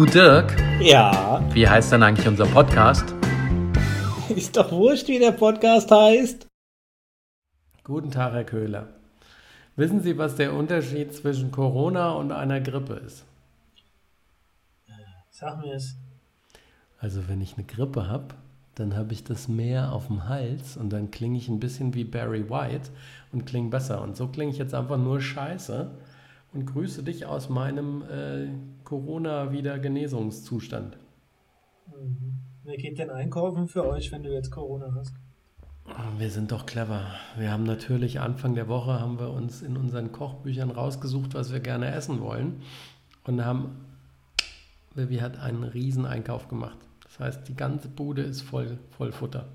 Du Dirk, Ja, wie heißt denn eigentlich unser Podcast? ist doch wurscht, wie der Podcast heißt. Guten Tag, Herr Köhler. Wissen Sie, was der Unterschied zwischen Corona und einer Grippe ist? Sag mir es. Also wenn ich eine Grippe habe, dann habe ich das mehr auf dem Hals und dann klinge ich ein bisschen wie Barry White und klinge besser. Und so klinge ich jetzt einfach nur scheiße und grüße dich aus meinem äh, Corona-Wieder-Genesungszustand. Mhm. Wer geht denn einkaufen für euch, wenn du jetzt Corona hast? Wir sind doch clever. Wir haben natürlich Anfang der Woche haben wir uns in unseren Kochbüchern rausgesucht, was wir gerne essen wollen und haben Vivi hat einen riesen Einkauf gemacht. Das heißt, die ganze Bude ist voll, voll Futter.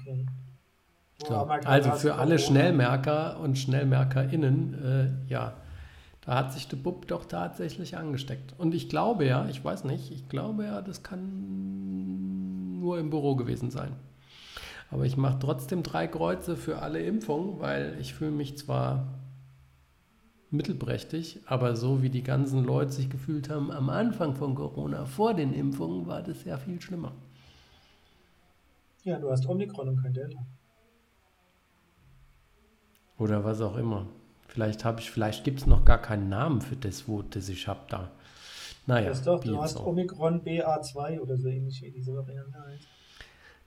Okay. So, also für alle Corona? Schnellmerker und SchnellmerkerInnen, äh, ja, da hat sich der Bub doch tatsächlich angesteckt. Und ich glaube ja, ich weiß nicht, ich glaube ja, das kann nur im Büro gewesen sein. Aber ich mache trotzdem drei Kreuze für alle Impfungen, weil ich fühle mich zwar mittelprächtig, aber so wie die ganzen Leute sich gefühlt haben am Anfang von Corona, vor den Impfungen, war das ja viel schlimmer. Ja, du hast Omikron und kein Delta. Oder was auch immer. Vielleicht habe ich, vielleicht gibt es noch gar keinen Namen für das, wo das ich habe da. Naja, das ist doch, du hast auch. Omikron BA2 oder so ähnlich wie diese Variante heißt.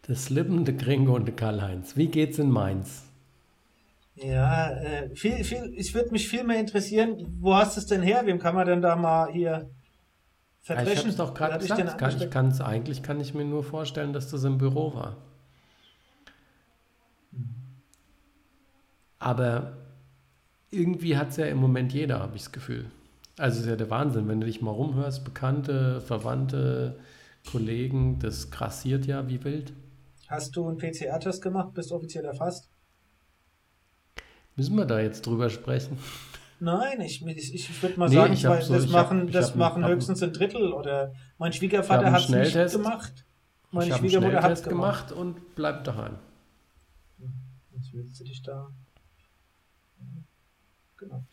Der Slippen, der Gringo und der Karl-Heinz. Wie geht's in Mainz? Ja, äh, viel, viel, ich würde mich viel mehr interessieren, wo hast du es denn her? Wem kann man denn da mal hier Ja, ich verdreschen? habe es doch gerade gesagt. Das Kann, ich kann's, eigentlich kann ich mir nur vorstellen, dass das im Büro war. Aber irgendwie hat es ja im Moment jeder, habe ich das Gefühl. Also ist ja der Wahnsinn, wenn du dich mal rumhörst, Bekannte, Verwandte, Kollegen, das grassiert ja wie wild. Hast du einen PCR-Test gemacht? Bist offiziell erfasst? Müssen wir da jetzt drüber sprechen? Nein, ich, ich, ich würde mal Nee, sagen, hab weil so- das hab- machen, ich das hab- machen hab- höchstens ein Drittel oder mein hab Schwiegervater einen hat es nicht gemacht. Meine ich einen Schwiegermutter hat es gemacht. gemacht und bleib daheim. Jetzt willst du dich da. Genau.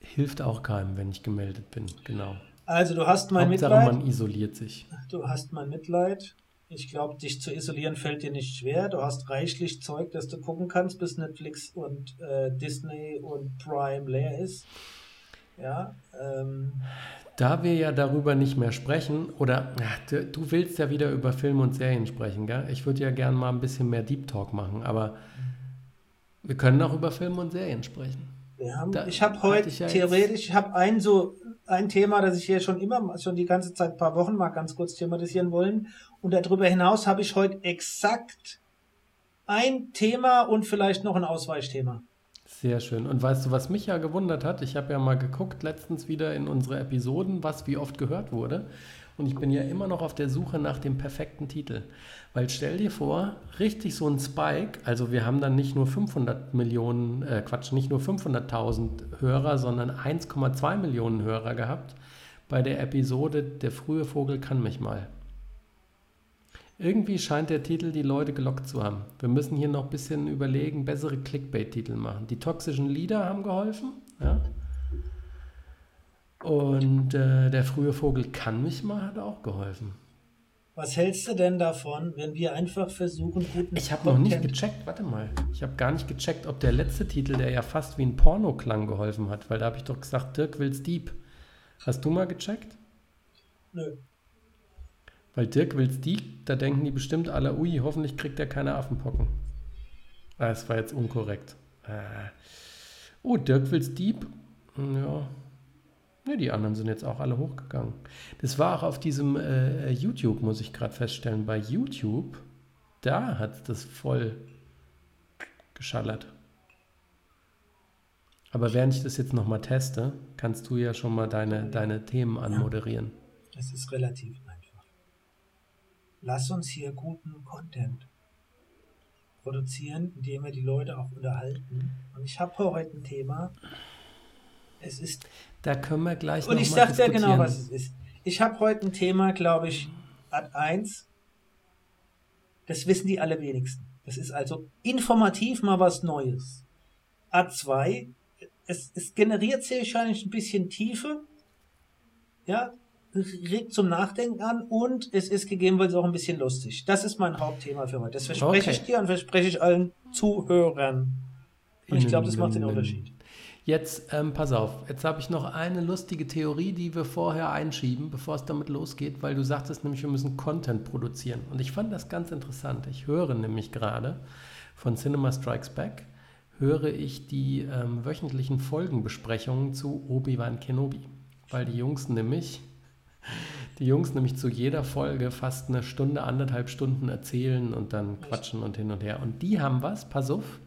Hilft auch keinem, wenn ich gemeldet bin. Genau. Also du hast mein Hauptsache, Mitleid. man isoliert sich. Du hast mein Mitleid. Ich glaube, dich zu isolieren fällt dir nicht schwer. Du hast reichlich Zeug, das du gucken kannst, bis Netflix und äh, Disney und Prime leer ist. Ja. Ähm, Da wir ja darüber nicht mehr sprechen, oder du, du willst ja wieder über Filme und Serien sprechen, gell? Ich würde ja gerne mal ein bisschen mehr Deep Talk machen, aber wir können auch über Filme und Serien sprechen. Haben, Da ich habe heute ich ja theoretisch, ich habe ein so ein Thema, das ich hier schon immer, schon die ganze Zeit, ein paar Wochen mal ganz kurz thematisieren wollen. Und darüber hinaus habe ich heute exakt ein Thema und vielleicht noch ein Ausweichthema. Sehr schön. Und weißt du, was mich ja gewundert hat? Ich habe ja mal geguckt letztens wieder in unsere Episoden, was wie oft gehört wurde. Und ich bin ja immer noch auf der Suche nach dem perfekten Titel. Weil stell dir vor, richtig so ein Spike, also wir haben dann nicht nur 500 Millionen, äh Quatsch, nicht nur 500.000 Hörer, sondern 1,2 Millionen Hörer gehabt bei der Episode Der frühe Vogel kann mich mal. Irgendwie scheint der Titel die Leute gelockt zu haben. Wir müssen hier noch ein bisschen überlegen, bessere Clickbait-Titel machen. Die toxischen Lieder haben geholfen. Ja? Und äh, der frühe Vogel kann mich mal hat auch geholfen. Was hältst du denn davon, wenn wir einfach versuchen, guten Ich habe noch nicht gecheckt, warte mal. Ich habe gar nicht gecheckt, ob der letzte Titel, der ja fast wie ein Porno klang, geholfen hat. Weil da habe ich doch gesagt, Dirk will's Dieb. Hast du mal gecheckt? Nö. Weil Dirk will's Dieb, da denken die bestimmt alle, ui, hoffentlich kriegt er keine Affenpocken. Ah, das war jetzt unkorrekt. Äh. Oh, Dirk will's Dieb? Hm, Ja. Ne, die anderen sind jetzt auch alle hochgegangen. Das war auch auf diesem äh, YouTube, muss ich gerade feststellen. Bei YouTube, da hat das voll geschallert. Aber während ich das jetzt nochmal teste, kannst du ja schon mal deine, deine Themen anmoderieren. Es ist relativ einfach. Lass uns hier guten Content produzieren, indem wir die Leute auch unterhalten. Und ich habe heute ein Thema. Es ist Da können wir gleich Und ich mal sag dir genau, was es ist. Ich habe heute ein Thema, glaube ich, Ad 1. Das wissen die allerwenigsten. Das ist also informativ mal was Neues. Ad 2. Es, es generiert sehr wahrscheinlich ein bisschen Tiefe. ja, regt zum Nachdenken an und es ist gegebenenfalls auch ein bisschen lustig. Das ist mein Hauptthema für heute. Das verspreche okay. ich dir und verspreche ich allen Zuhörern. Und ich glaube, das macht den Unterschied. Jetzt, ähm, pass auf, jetzt habe ich noch eine lustige Theorie, die wir vorher einschieben, bevor es damit losgeht, weil du sagtest nämlich, wir müssen Content produzieren. Und ich fand das ganz interessant. Ich höre nämlich gerade von Cinema Strikes Back, höre ich die ähm, wöchentlichen Folgenbesprechungen zu Obi-Wan Kenobi. Weil die Jungs nämlich, die Jungs nämlich zu jeder Folge fast eine Stunde, anderthalb Stunden erzählen und dann quatschen und hin und her. Und die haben was, pass auf,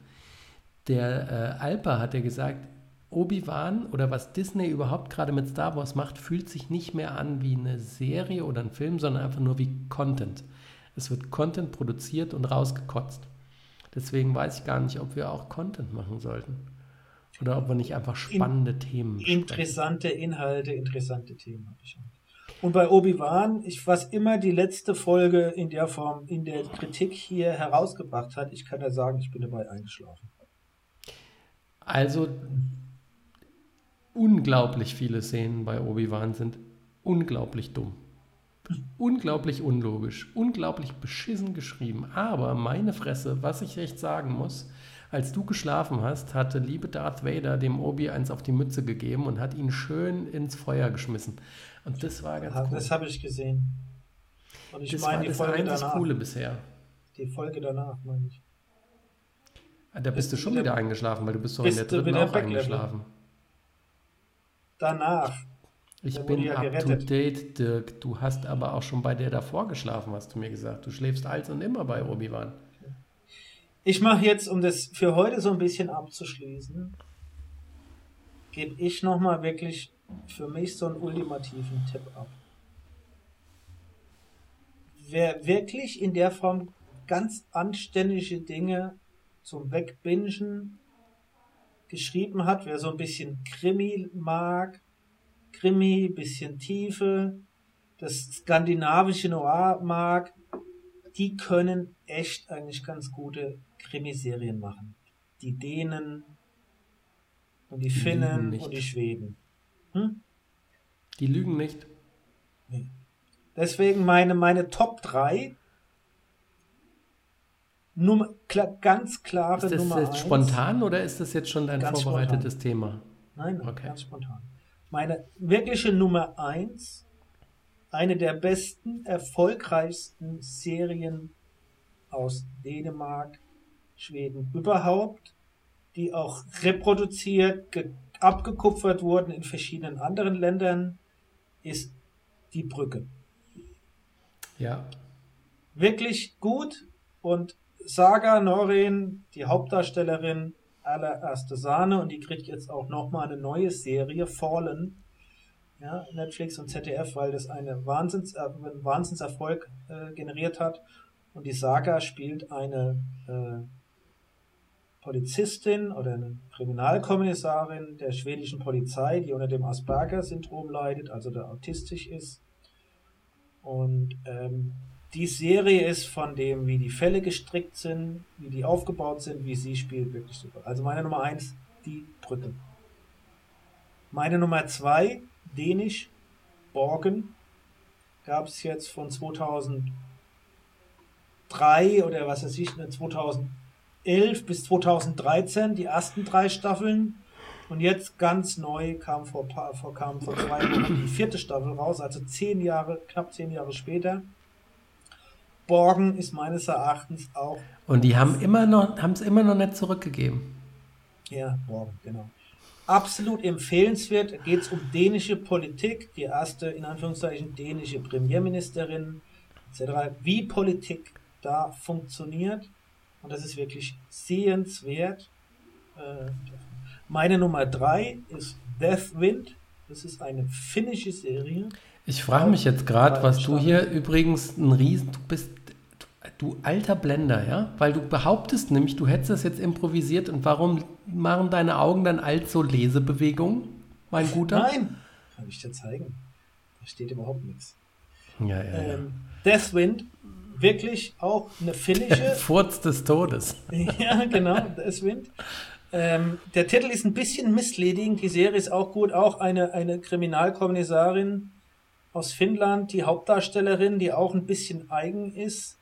der äh, Alper hat ja gesagt, Obi-Wan oder was Disney überhaupt gerade mit Star Wars macht, fühlt sich nicht mehr an wie eine Serie oder ein Film, sondern einfach nur wie Content. Es wird Content produziert und rausgekotzt. Deswegen weiß ich gar nicht, ob wir auch Content machen sollten. Oder ob wir nicht einfach spannende In, Themen Interessante sprechen. Inhalte, interessante Themen habe ich. Und bei Obi-Wan, was immer die letzte Folge in der Form, in der Kritik hier herausgebracht hat, ich kann ja sagen, ich bin dabei eingeschlafen. Also unglaublich viele Szenen bei Obi-Wan sind unglaublich dumm. Unglaublich unlogisch, unglaublich beschissen geschrieben. Aber meine Fresse, was ich echt sagen muss, als du geschlafen hast, hatte liebe Darth Vader dem Obi eins auf die Mütze gegeben und hat ihn schön ins Feuer geschmissen. Und das war ganz ja, cool. Das habe ich gesehen. Und ich das meine war die das Folge danach. Coole bisher. Die Folge danach, meine ich. Ah, da bist, bist du schon wieder eingeschlafen, weil du bist doch in der dritten auch eingeschlafen. Danach. Ich bin ja up gerettet. to date, Dirk. Du hast aber auch schon bei der davor geschlafen, hast du mir gesagt. Du schläfst als und immer bei Obi-Wan. Ich mache jetzt, um das für heute so ein bisschen abzuschließen, gebe ich nochmal wirklich für mich so einen ultimativen Tipp ab. Wer wirklich in der Form ganz anständige Dinge zum Wegbingen geschrieben hat, wer so ein bisschen Krimi mag, Krimi, bisschen Tiefe, das skandinavische Noir mag, die können echt eigentlich ganz gute Krimiserien machen. Die Dänen und die, die Finnen und die Schweden. Hm? Die lügen nicht. Nee. Deswegen meine, meine Top 3 Nummer, klar, ganz klare Nummer. Ist das Nummer jetzt eins. spontan oder ist das jetzt schon dein ganz vorbereitetes spontan. Thema? Nein, okay. ganz spontan. Meine wirkliche Nummer 1, eine der besten, erfolgreichsten Serien aus Dänemark, Schweden überhaupt, die auch reproduziert, abgekupfert wurden in verschiedenen anderen Ländern, ist die Brücke. Ja. Wirklich gut und Saga Norin, die Hauptdarstellerin, allererste Sahne und die kriegt jetzt auch nochmal eine neue Serie, Fallen. Ja, Netflix und ZDF, weil das eine Wahnsinns, äh, einen Wahnsinnserfolg äh, generiert hat. Und die Saga spielt eine äh, Polizistin oder eine Kriminalkommissarin der schwedischen Polizei, die unter dem Asperger-Syndrom leidet, also der autistisch ist. Und ähm, die Serie ist von dem, wie die Fälle gestrickt sind, wie die aufgebaut sind, wie sie spielt, wirklich super. Also meine Nummer eins, die Brücke. Meine Nummer zwei, Dänisch, Borgen, gab es jetzt von 2003 oder was weiß ich, 2011 bis 2013 die ersten drei Staffeln. Und jetzt ganz neu kam vor, vor, kam vor zwei Wochen die vierte Staffel raus, also zehn Jahre, knapp zehn Jahre später. Borgen ist meines Erachtens auch. Und die haben immer noch, haben es immer noch nicht zurückgegeben. Ja, Borgen, genau. Absolut empfehlenswert. Geht es um dänische Politik, die erste, in Anführungszeichen, dänische Premierministerin, etc. Wie Politik da funktioniert. Und das ist wirklich sehenswert. Äh, meine Nummer drei ist Deathwind. Das ist eine finnische Serie. Ich frage mich jetzt gerade, was du hier übrigens ein Riesen, du bist, du, alter Blender, ja? Weil du behauptest nämlich, du hättest das jetzt improvisiert und warum machen deine Augen dann alt so Lesebewegungen, mein Guter? Nein, kann ich dir zeigen. Da steht überhaupt nichts. Ja, ja, ja. Ähm, Deathwind, wirklich auch eine finnische. Der Furz des Todes. ja, genau, Deathwind. Ähm, der Titel ist ein bisschen misleading, die Serie ist auch gut, auch eine, eine Kriminalkommissarin, aus Finnland, die Hauptdarstellerin, die auch ein bisschen eigen ist,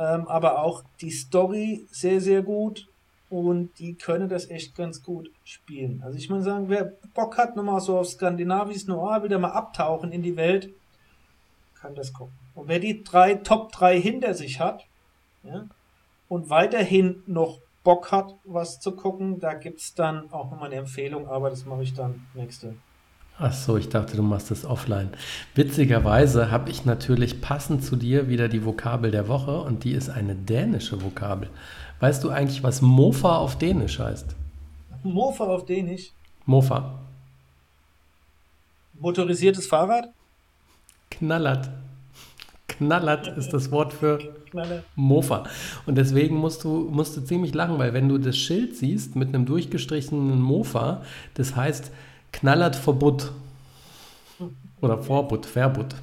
ähm, aber auch die Story sehr, sehr gut und die können das echt ganz gut spielen. Also ich muss sagen, wer Bock hat, nochmal so auf skandinavisches Noir, wieder mal abtauchen in die Welt, kann das gucken. Und wer die drei Top 3 hinter sich hat ja, und weiterhin noch Bock hat, was zu gucken, da gibt es dann auch nochmal eine Empfehlung, aber das mache ich dann nächste Ach so, ich dachte, du machst das offline. Witzigerweise habe ich natürlich passend zu dir wieder die Vokabel der Woche und die ist eine dänische Vokabel. Weißt du eigentlich, was Mofa auf Dänisch heißt? Mofa auf Dänisch? Mofa. Motorisiertes Fahrrad? Knallert. Knallert ist das Wort für Mofa. Und deswegen musst du, musst du ziemlich lachen, weil wenn du das Schild siehst mit einem durchgestrichenen Mofa, das heißt Knallert Verbot. Oder Vorbot, Verbot.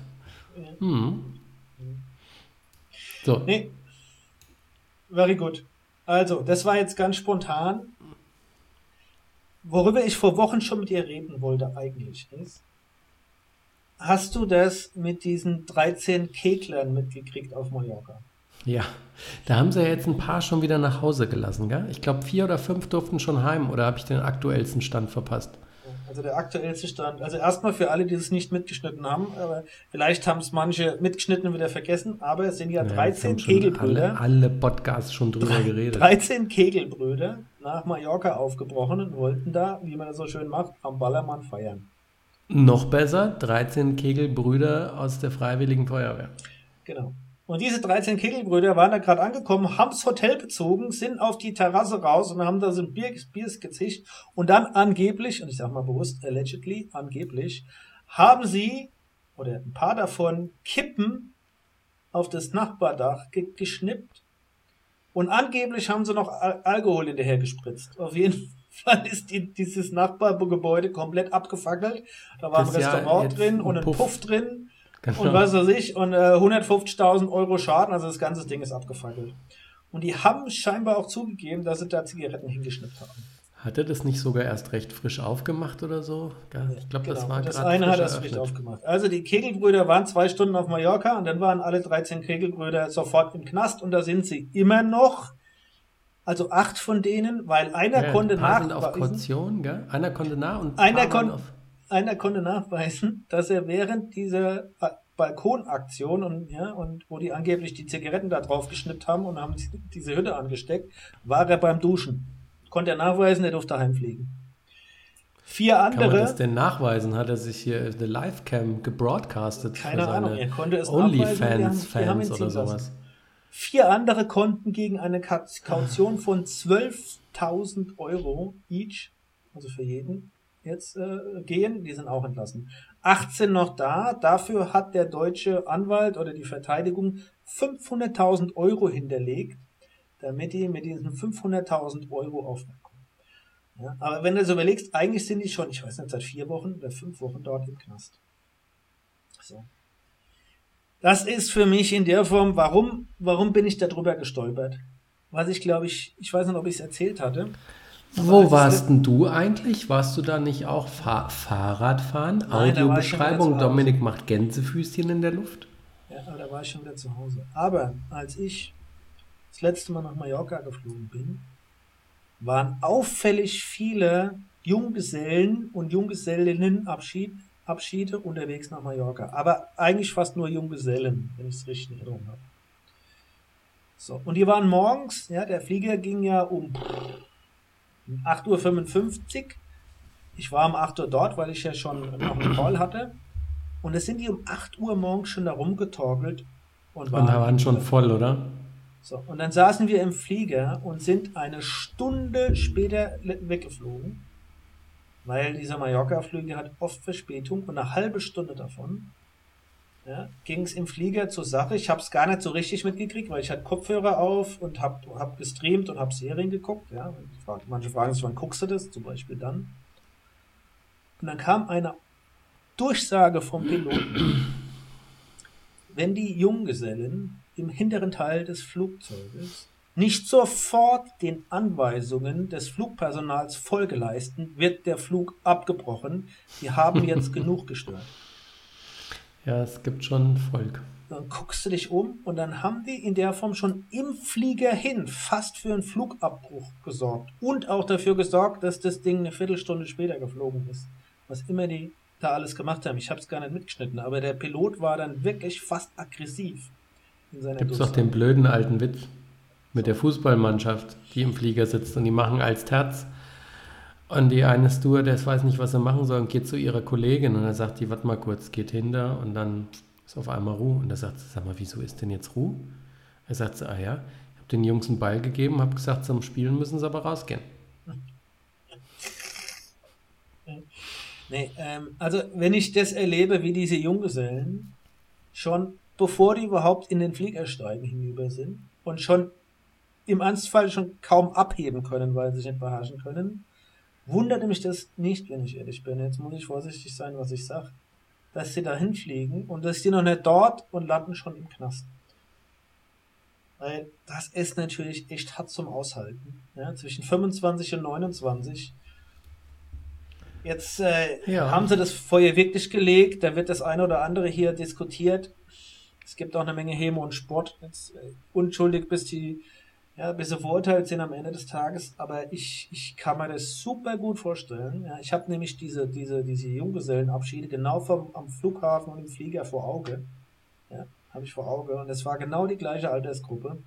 Hm. So. Nee. Very good. Also, das war jetzt ganz spontan. Worüber ich vor Wochen schon mit dir reden wollte, eigentlich ist, hast du das mit diesen 13 Keglern mitgekriegt auf Mallorca? Ja, da haben sie ja jetzt ein paar schon wieder nach Hause gelassen, gell? Ich glaube, vier oder fünf durften schon heim, oder habe ich den aktuellsten Stand verpasst? Also der aktuellste Stand. Also erstmal für alle, die es nicht mitgeschnitten haben, aber vielleicht haben es manche mitgeschnitten und wieder vergessen, aber es sind ja 13 ja, Kegelbrüder. Alle, alle, Podcasts schon drüber geredet. 13 Kegelbrüder nach Mallorca aufgebrochen und wollten da, wie man das so schön macht, am Ballermann feiern. Noch besser, 13 Kegelbrüder aus der Freiwilligen Feuerwehr. Genau. Und diese 13 Kegelbrüder waren da gerade angekommen, haben's Hotel bezogen, sind auf die Terrasse raus und haben da so ein Bier, Biers gezischt. Und dann angeblich, und ich sag mal bewusst, allegedly, angeblich, haben sie, oder ein paar davon, Kippen auf das Nachbardach ge geschnippt. Und angeblich haben sie noch Al Alkohol hinterher gespritzt. Auf jeden Fall ist die, dieses Nachbargebäude komplett abgefackelt. Da war das ein Restaurant ja drin und ein Puff, Puff drin Genau. Und was weiß ich, und äh, 150.000 Euro Schaden, also das ganze Ding ist abgefackelt. Und die haben scheinbar auch zugegeben, dass sie da Zigaretten hingeschnippt haben. Hat er das nicht sogar erst recht frisch aufgemacht oder so? Ich glaube, genau. das war Das eine hat er frisch aufgemacht. Also die Kegelbrüder waren zwei Stunden auf Mallorca und dann waren alle 13 Kegelbrüder sofort im Knast und da sind sie immer noch. Also acht von denen, weil einer ja, konnte nachweisen. auf Kaution, gell? Einer konnte nach und einer, kon auf einer konnte nachweisen, dass er während dieser Balkonaktion und ja und wo die angeblich die Zigaretten da drauf geschnippt haben und haben diese Hütte angesteckt, war er beim Duschen. Konnte er nachweisen, er durfte heimfliegen. Vier andere. Kann man das denn nachweisen? Hat er sich hier the Livecam gebroadcastet? Keine Ahnung, er konnte es Onlyfans Fans oder sowas. Vier andere konnten gegen eine Kaution von 12.000 Euro each, also für jeden, jetzt äh, gehen, die sind auch entlassen. 18 noch da, dafür hat der deutsche Anwalt oder die Verteidigung 500.000 Euro hinterlegt, damit die mit diesen 500.000 Euro aufmerken. Ja, aber wenn du so überlegst, eigentlich sind die schon, ich weiß nicht, seit vier Wochen oder fünf Wochen dort im Knast. So. Das ist für mich in der Form, warum, warum bin ich darüber gestolpert? Was ich glaube ich, ich weiß nicht, ob ich es erzählt hatte. Wo warst denn du eigentlich? Warst du da nicht auch Fahr Fahrradfahren? Audiobeschreibung, Dominik macht Gänsefüßchen in der Luft? Ja, da war ich schon wieder zu Hause. Aber als ich das letzte Mal nach Mallorca geflogen bin, waren auffällig viele Junggesellen und Junggesellinnenabschiede Abschiede unterwegs nach Mallorca. Aber eigentlich fast nur Junggesellen, wenn ich es richtig in Erinnerung habe. So, und die waren morgens, ja, der Flieger ging ja um 8.55 Uhr. Ich war um 8 Uhr dort, weil ich ja schon noch einen Call hatte. Und es sind die um 8 Uhr morgens schon da rumgetorkelt. Und, waren und da waren schon voll, oder? So, und dann saßen wir im Flieger und sind eine Stunde später weggeflogen, weil dieser Mallorca-Flüge hat oft Verspätung und eine halbe Stunde davon ja, ging es im Flieger zur Sache. Ich habe es gar nicht so richtig mitgekriegt, weil ich hatte Kopfhörer auf und habe hab gestreamt und habe Serien geguckt. Ja. Manche fragen sich, wann guckst du das? Zum Beispiel dann. Und dann kam eine Durchsage vom Piloten. Wenn die Junggesellen im hinteren Teil des Flugzeuges nicht sofort den Anweisungen des Flugpersonals Folge leisten, wird der Flug abgebrochen. Die haben jetzt genug gestört. Ja, es gibt schon Volk. Dann guckst du dich um und dann haben die in der Form schon im Flieger hin fast für einen Flugabbruch gesorgt. Und auch dafür gesorgt, dass das Ding eine Viertelstunde später geflogen ist. Was immer die da alles gemacht haben. Ich habe es gar nicht mitgeschnitten, aber der Pilot war dann wirklich fast aggressiv. Gibt es doch den blöden alten Witz mit der Fußballmannschaft, die im Flieger sitzt und die machen als Terz. Und die eine Stewardess weiß nicht, was sie machen soll und geht zu ihrer Kollegin und dann sagt die, warte mal kurz, geht hinter und dann ist auf einmal Ruhe. Und da sagt sie, sag mal, wieso ist denn jetzt Ruhe? Er sagt sie, ah ja, ich habe den Jungs einen Ball gegeben, habe gesagt, zum Spielen müssen sie aber rausgehen. Nee, ähm, also wenn ich das erlebe, wie diese Junggesellen schon bevor die überhaupt in den Flieger steigen hinüber sind und schon im Ernstfall schon kaum abheben können, weil sie sich nicht beherrschen können, wunderte mich das nicht, wenn ich ehrlich bin. Jetzt muss ich vorsichtig sein, was ich sage. Dass sie da hinfliegen und dass die noch nicht dort und landen schon im Knast. Weil das ist natürlich echt hart zum Aushalten. Ja, zwischen 25 und 29 Jetzt äh, ja. haben sie das Feuer wirklich gelegt, da wird das eine oder andere hier diskutiert. Es gibt auch eine Menge Häme und Sport. Jetzt, äh, unschuldig bis die, ja, bis sie verurteilt sind am Ende des Tages. Aber ich, ich kann mir das super gut vorstellen. Ja, ich habe nämlich diese, diese, diese Junggesellenabschiede genau vom, am Flughafen und im Flieger vor Auge. Ja, habe ich vor Auge. Und es war genau die gleiche Altersgruppe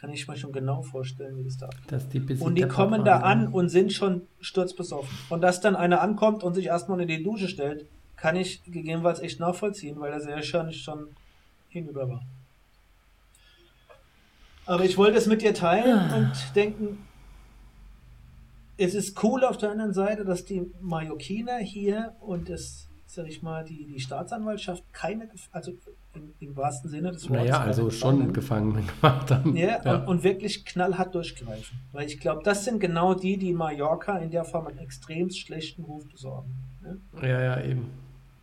kann ich mir schon genau vorstellen, wie das da die Und die kommen da an und sind schon sturzbesoffen. Und dass dann einer ankommt und sich erstmal in die Dusche stellt, kann ich gegebenenfalls echt nachvollziehen, weil er sehr wahrscheinlich schon hinüber war. Aber ich wollte es mit dir teilen ah. und denken, es ist cool auf der anderen Seite, dass die Mallorquiner hier und das sag ich mal, die, die Staatsanwaltschaft keine, also im, im wahrsten Sinne des Wortes. Naja, also schon Gefangene gemacht haben. Ja, ja. Und, und, wirklich knallhart durchgreifen. Weil ich glaube, das sind genau die, die Mallorca in der Form einen extrem schlechten Ruf besorgen. Ja, ja, ja eben.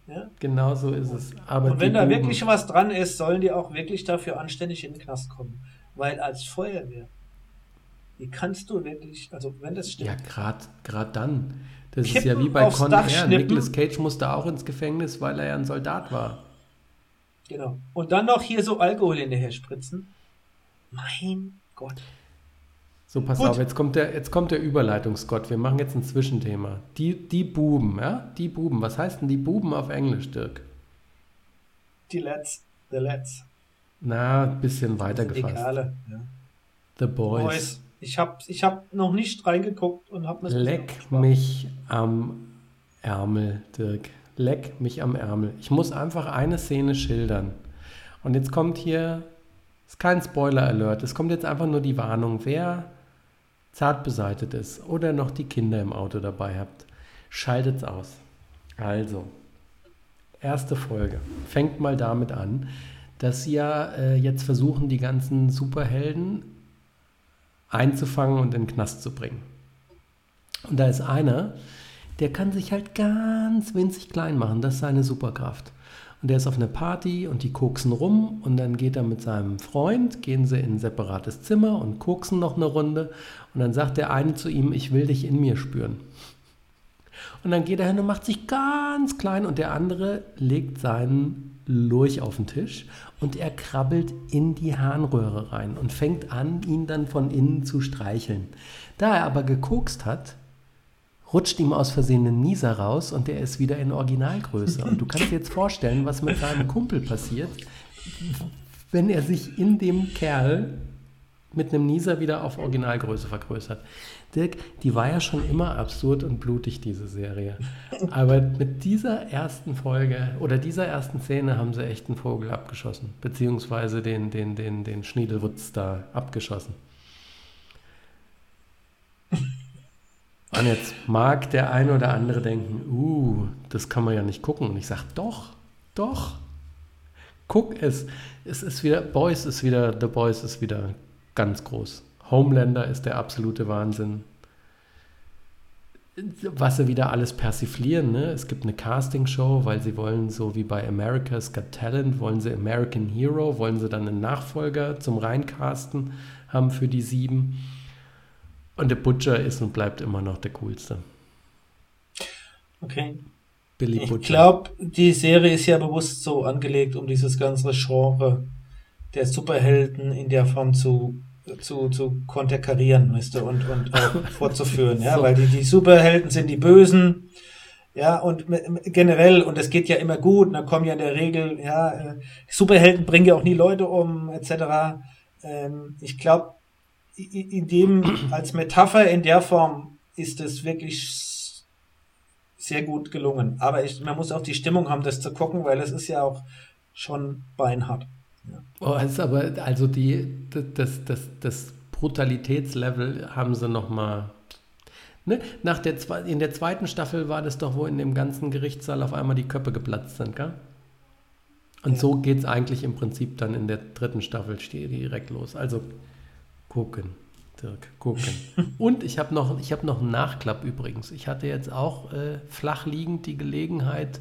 Ja? Genau so ist es. Aber und wenn da Buben, wirklich was dran ist, sollen die auch wirklich dafür anständig in den Knast kommen. Weil als Feuerwehr, wie kannst du wirklich, also wenn das stimmt. Ja, gerade dann. Das ist ja wie bei Con Air. Nicolas Cage musste auch ins Gefängnis, weil er ja ein Soldat war. Genau. Und dann noch hier so Alkohol hinterher spritzen. Mein Gott. So, pass Gut. auf, jetzt kommt, der, jetzt kommt der Überleitungsgott. Wir machen jetzt ein Zwischenthema. Die, die Buben, ja? Die Buben. Was heißt denn die Buben auf Englisch, Dirk? Die Let's. The Let's. Na, ein bisschen weiter gefasst. Egale, ja. The Boys. Boys. Ich habe ich hab noch nicht reingeguckt und habe mir Leck mich am Ärmel, Dirk. Leck mich am Ärmel. Ich muss einfach eine Szene schildern. Und jetzt kommt hier, ist kein Spoiler-Alert, es kommt jetzt einfach nur die Warnung, wer zart beseitet ist oder noch die Kinder im Auto dabei habt, schaltet's aus. Also, erste Folge. Fängt mal damit an, dass sie ja äh, jetzt versuchen, die ganzen Superhelden einzufangen und in den Knast zu bringen. Und da ist einer, der kann sich halt ganz winzig klein machen. Das ist seine Superkraft. Und der ist auf einer Party und die koksen rum und dann geht er mit seinem Freund, gehen sie in ein separates Zimmer und koksen noch eine Runde und dann sagt der eine zu ihm, ich will dich in mir spüren. Und dann geht er hin und macht sich ganz klein und der andere legt seinen Lurch auf den Tisch und er krabbelt in die Harnröhre rein und fängt an, ihn dann von innen zu streicheln. Da er aber gekokst hat, rutscht ihm aus Versehen ein Nieser raus und der ist wieder in Originalgröße. Und du kannst dir jetzt vorstellen, was mit seinem Kumpel passiert, wenn er sich in dem Kerl mit einem Nieser wieder auf Originalgröße vergrößert. Dirk, die war ja schon immer absurd und blutig, diese Serie. Aber mit dieser ersten Folge oder dieser ersten Szene haben sie echt einen Vogel abgeschossen, beziehungsweise den, den, den, den Schniedelwutz da abgeschossen. Und jetzt mag der eine oder andere denken, uh, das kann man ja nicht gucken. Und ich sage, doch, doch, guck es. Es ist wieder, Boys ist wieder, The Boys ist wieder ganz groß. Homelander ist der absolute Wahnsinn. Was sie wieder alles persiflieren, ne? Es gibt eine Castingshow, weil sie wollen, so wie bei America's Got Talent, wollen sie American Hero, wollen sie dann einen Nachfolger zum Reincasten haben für die sieben. Und der Butcher ist und bleibt immer noch der coolste. Okay. Billy Butcher. Ich glaube, die Serie ist ja bewusst so angelegt, um dieses ganze Genre der Superhelden in der Form zu zu, zu konterkarieren, du, und, und auch fortzuführen, ja, so. weil die, die Superhelden sind die Bösen, ja, und generell, und es geht ja immer gut, da kommen ja in der Regel, ja, äh, Superhelden bringen ja auch nie Leute um, etc. Ähm, ich glaube, in dem, als Metapher in der Form ist es wirklich sehr gut gelungen. Aber ich, man muss auch die Stimmung haben, das zu gucken, weil es ist ja auch schon beinhart. Oh, ist aber, also die, das, das, das Brutalitätslevel haben sie nochmal. Ne? Nach der, in der zweiten Staffel war das doch, wo in dem ganzen Gerichtssaal auf einmal die Köpfe geplatzt sind, gell? Und ja. so geht es eigentlich im Prinzip dann in der dritten Staffel direkt los. Also gucken, Dirk, gucken. Und ich habe noch, hab noch einen Nachklapp übrigens. Ich hatte jetzt auch äh, flach liegend die Gelegenheit,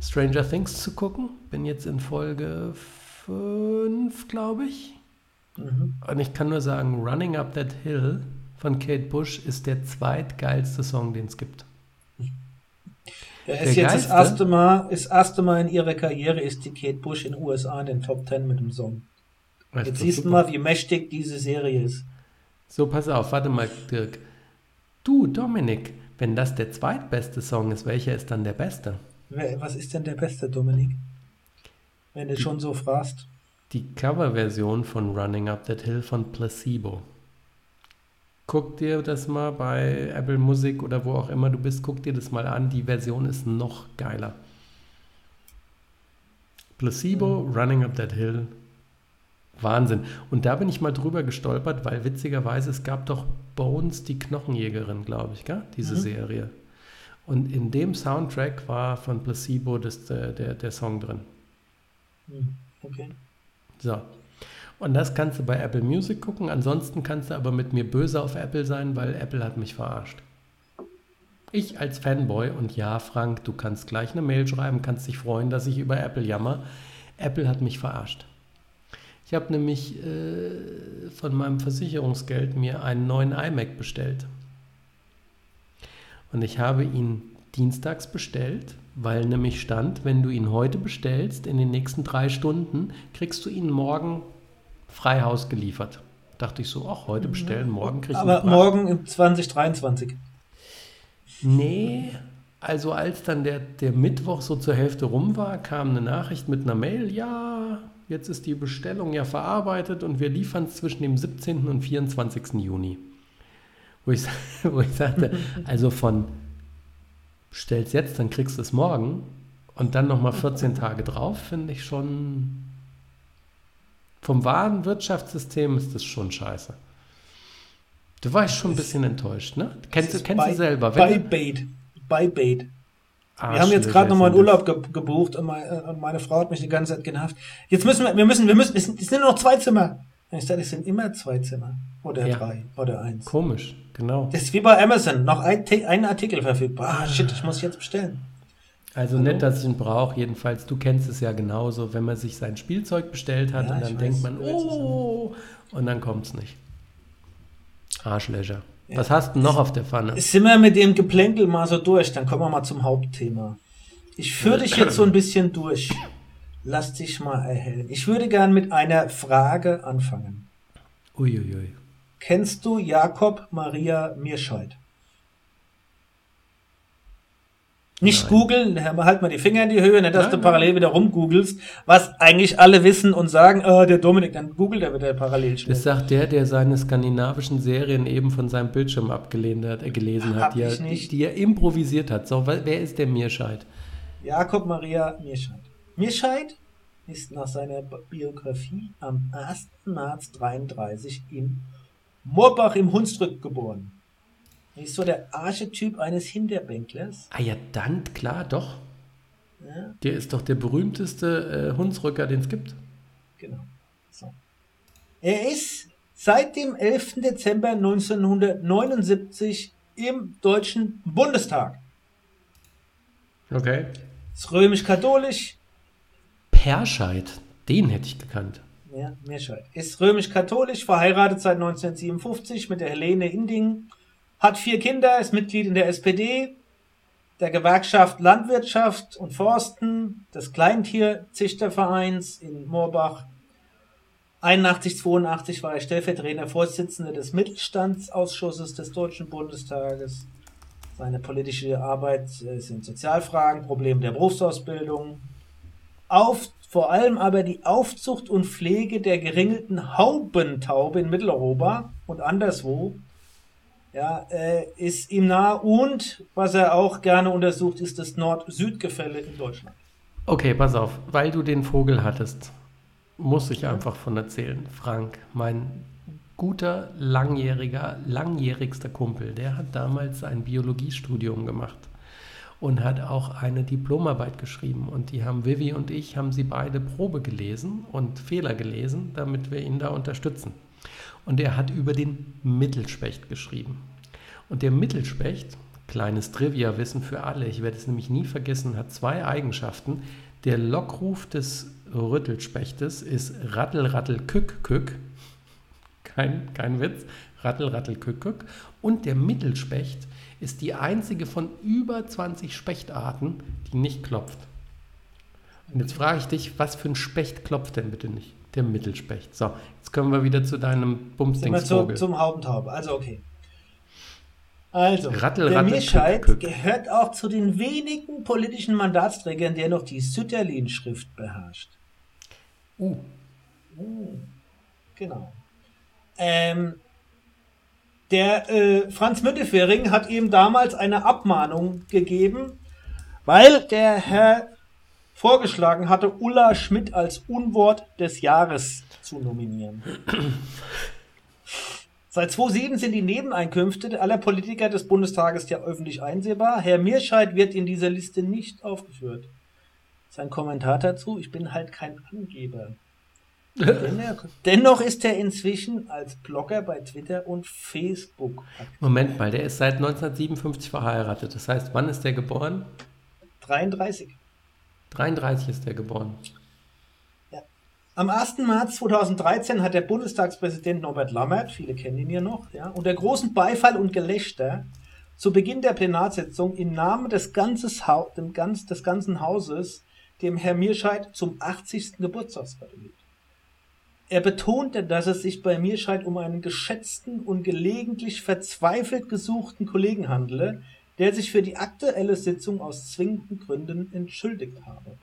Stranger Things zu gucken. Bin jetzt in Folge 5, glaube ich. Mhm. Und ich kann nur sagen, Running Up That Hill von Kate Bush ist der zweitgeilste Song, den es gibt. Ja, ist jetzt das erste Mal, ist erste Mal in ihrer Karriere ist die Kate Bush in den USA in den Top 10 mit dem Song. Jetzt siehst du mal, wie mächtig diese Serie ist. So, pass auf, warte mal, Dirk. Du, Dominik, wenn das der zweitbeste Song ist, welcher ist dann der beste? Was ist denn der beste, Dominik? Wenn du schon so fragst. Die Coverversion von Running Up That Hill von Placebo. Guck dir das mal bei Apple Music oder wo auch immer du bist, guck dir das mal an. Die Version ist noch geiler. Placebo, mhm. Running Up That Hill. Wahnsinn. Und da bin ich mal drüber gestolpert, weil witzigerweise es gab doch Bones, die Knochenjägerin, glaube ich, gell? diese mhm. Serie. Und in dem Soundtrack war von Placebo das, der, der, der Song drin. Hm, okay. So. Und das kannst du bei Apple Music gucken. Ansonsten kannst du aber mit mir böse auf Apple sein, weil Apple hat mich verarscht. Ich als Fanboy und ja, Frank, du kannst gleich eine Mail schreiben, kannst dich freuen, dass ich über Apple jammer. Apple hat mich verarscht. Ich habe nämlich äh, von meinem Versicherungsgeld mir einen neuen iMac bestellt. Und ich habe ihn dienstags bestellt weil nämlich stand, wenn du ihn heute bestellst, in den nächsten drei Stunden, kriegst du ihn morgen frei Haus geliefert. Dachte ich so, ach, heute bestellen, morgen kriegst du ihn. Aber morgen im 2023. Nee, also als dann der, der Mittwoch so zur Hälfte rum war, kam eine Nachricht mit einer Mail, ja, jetzt ist die Bestellung ja verarbeitet und wir liefern es zwischen dem 17. und 24. Juni. Wo ich, wo ich sagte, also von stellst jetzt, dann kriegst du es morgen und dann nochmal 14 Tage drauf, finde ich schon. Vom wahren Wirtschaftssystem ist das schon scheiße. Du warst schon ein bisschen enttäuscht, ne? Kennst, du, kennst bei, du selber? Bei Bait. Bei Bait. Wir haben jetzt gerade nochmal einen Urlaub ge gebucht und meine, und meine, Frau hat mich die ganze Zeit genervt. Jetzt müssen wir, wir müssen, wir müssen, es sind nur noch zwei Zimmer. Ich dachte, es sind immer zwei Zimmer. Oder ja. drei. Oder eins. Komisch, genau. Das ist wie bei Amazon. Noch ein, ein Artikel verfügbar. Ah, shit, ich muss jetzt bestellen. Also Hallo? nicht, dass ich ihn brauche. Jedenfalls, du kennst es ja genauso, wenn man sich sein Spielzeug bestellt hat ja, und dann denkt man, oh, und dann kommt es nicht. Arschlöcher. Ja. Was hast du noch auf der Pfanne? Sind wir mit dem Geplänkel mal so durch, dann kommen wir mal zum Hauptthema. Ich führe dich jetzt so ein bisschen durch. Lass dich mal erhellen. Ich würde gern mit einer Frage anfangen. Uiuiui. Kennst du Jakob Maria Mirscheid? Nicht googeln, halt mal die Finger in die Höhe, nicht, dass nein, du parallel wieder rumgoogelst, was eigentlich alle wissen und sagen, oh, der Dominik, dann googelt er wieder parallel schnell. Das sagt der, der seine skandinavischen Serien eben von seinem Bildschirm abgelehnt hat, äh, gelesen hat, die er, die er, improvisiert hat. So, wer ist der Mirscheid? Jakob Maria Mirscheid. Mirscheid ist nach seiner Biografie am 1. März 33 in Moorbach im Hunsrück geboren. Er ist so der Archetyp eines Hinterbänklers. Ah ja, dann, klar, doch. Ja. Der ist doch der berühmteste äh, Hunsrücker, den es gibt. Genau. So. Er ist seit dem 11. Dezember 1979 im Deutschen Bundestag. Okay. Ist römisch-katholisch. Perscheid, den hätte ich gekannt. Ja, Meerscheid. Ist römisch-katholisch, verheiratet seit 1957 mit der Helene Inding, hat vier Kinder, ist Mitglied in der SPD, der Gewerkschaft Landwirtschaft und Forsten, des Kleintierzüchtervereins in Moorbach. 81, 82 war er stellvertretender Vorsitzender des Mittelstandsausschusses des Deutschen Bundestages. Seine politische Arbeit äh, sind Sozialfragen, Probleme der Berufsausbildung, auf, vor allem aber die Aufzucht und Pflege der geringelten Haubentaube in Mitteleuropa und anderswo ja, äh, ist ihm nahe und was er auch gerne untersucht, ist das Nord-Süd-Gefälle in Deutschland. Okay, pass auf, weil du den Vogel hattest, muss ich einfach von erzählen. Frank, mein guter, langjähriger, langjährigster Kumpel, der hat damals ein Biologiestudium gemacht und hat auch eine Diplomarbeit geschrieben. Und die haben Vivi und ich, haben sie beide Probe gelesen und Fehler gelesen, damit wir ihn da unterstützen. Und er hat über den Mittelspecht geschrieben. Und der Mittelspecht, kleines Trivia-Wissen für alle, ich werde es nämlich nie vergessen, hat zwei Eigenschaften. Der Lockruf des Rüttelspechtes ist Rattel, Rattel, Kück, Kück. Kein, kein Witz. Rattel, Rattel, Kück, Kück. Und der Mittelspecht ist die einzige von über 20 Spechtarten, die nicht klopft. Und jetzt frage ich dich, was für ein Specht klopft denn bitte nicht? Der Mittelspecht. So, jetzt kommen wir wieder zu deinem Bumsdingsvogel. Zu, zum Haubentaube. Also okay. Also, Rattel, der Mirscheid gehört auch zu den wenigen politischen Mandatsträgern, der noch die Sütterlin-Schrift beherrscht. Uh, Genau. Ähm, der äh, Franz Müntefering hat ihm damals eine Abmahnung gegeben, weil der Herr vorgeschlagen hatte, Ulla Schmidt als Unwort des Jahres zu nominieren. Seit 2007 sind die Nebeneinkünfte aller Politiker des Bundestages ja öffentlich einsehbar. Herr Mirscheid wird in dieser Liste nicht aufgeführt. Sein Kommentar dazu, ich bin halt kein Angeber. Dennoch, ist er inzwischen als Blogger bei Twitter und Facebook aktiv. Moment mal, der ist seit 1957 verheiratet. Das heißt, wann ist der geboren? 33. 33 ist der geboren. Am 1. März 2013 hat der Bundestagspräsident Norbert Lammert, viele kennen ihn ja noch, ja, unter großem Beifall und Gelächter zu Beginn der Plenarsitzung im Namen des, ganzes Hau dem ganz, des ganzen Hauses dem Herr Mirscheid zum 80. Geburtstag gratuliert. Er betonte, dass es sich bei Mirscheid um einen geschätzten und gelegentlich verzweifelt gesuchten Kollegen handele, der sich für die aktuelle Sitzung aus zwingenden Gründen entschuldigt habe.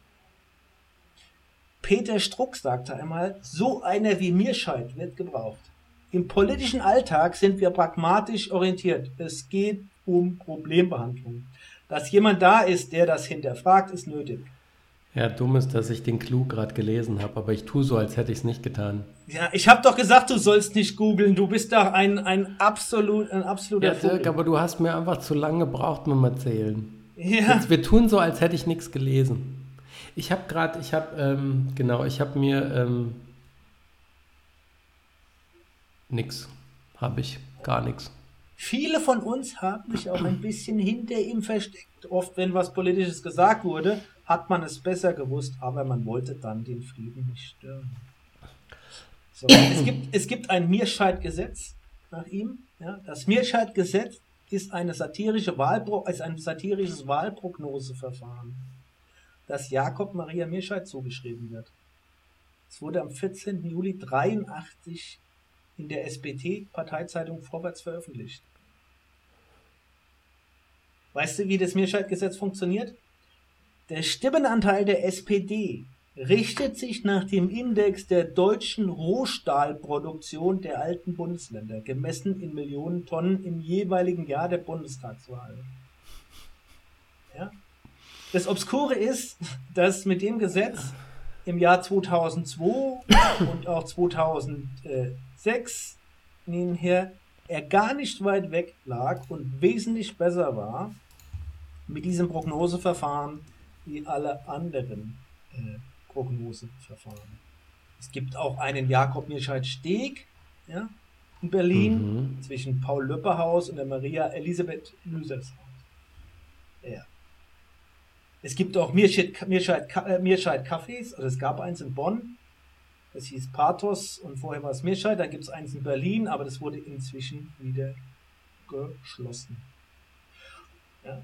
Peter Struck sagte einmal, so einer wie Mirscheid wird gebraucht. Im politischen Alltag sind wir pragmatisch orientiert. Es geht um Problembehandlung. Dass jemand da ist, der das hinterfragt, ist nötig. Ja, dumm ist, dass ich den Clou gerade gelesen habe, aber ich tue so, als hätte ich es nicht getan. Ja, ich habe doch gesagt, du sollst nicht googeln. Du bist doch ein, ein, absolut, ein absoluter Ja, Dirk, aber du hast mir einfach zu lange gebraucht mit dem Erzählen. Ja, Jetzt, wir tun so, als hätte ich nichts gelesen. Ich habe gerade, ich habe, ähm, genau, ich habe mir ähm, nix, habe ich, gar nichts. viele von uns haben sich auch ein bisschen hinter ihm versteckt. Oft, wenn was Politisches gesagt wurde, hat man es besser gewusst, aber man wollte dann den Frieden nicht stören. So, es, gibt, es gibt ein Mirscheid-Gesetz nach ihm. Ja, das Mirscheid-Gesetz ist, ist ein satirisches Wahlprognoseverfahren, das Jakob Maria Mirscheid zugeschrieben wird. Es wurde am 14. Juli 83 in der SBT-Parteizeitung Vorwärts veröffentlicht. Weißt du, wie das Mirscheid-Gesetz funktioniert? Der Stimmenanteil der SPD richtet sich nach dem Index der deutschen Rohstahlproduktion der alten Bundesländer, gemessen in Millionen Tonnen im jeweiligen Jahr der Bundestagswahl. Ja? Das Obskure ist, dass mit dem Gesetz im Jahr 2002 und auch 2006 nebenher er gar nicht weit weg lag und wesentlich besser war mit diesem Prognoseverfahren wie alle anderen äh, Prognoseverfahren. Es gibt auch einen Jakob Mirscheid-Steg ja, in Berlin Mhm. zwischen Paul Löpperhaus und der Maria Elisabeth Lüsershaus. Ja. Es gibt auch Mirscheid, Mirscheid, äh, Mirscheid Cafés, also es gab eins in Bonn, das hieß Pathos und vorher war es Mirscheid, dann gibt es eins in Berlin, aber das wurde inzwischen wieder geschlossen. Ja.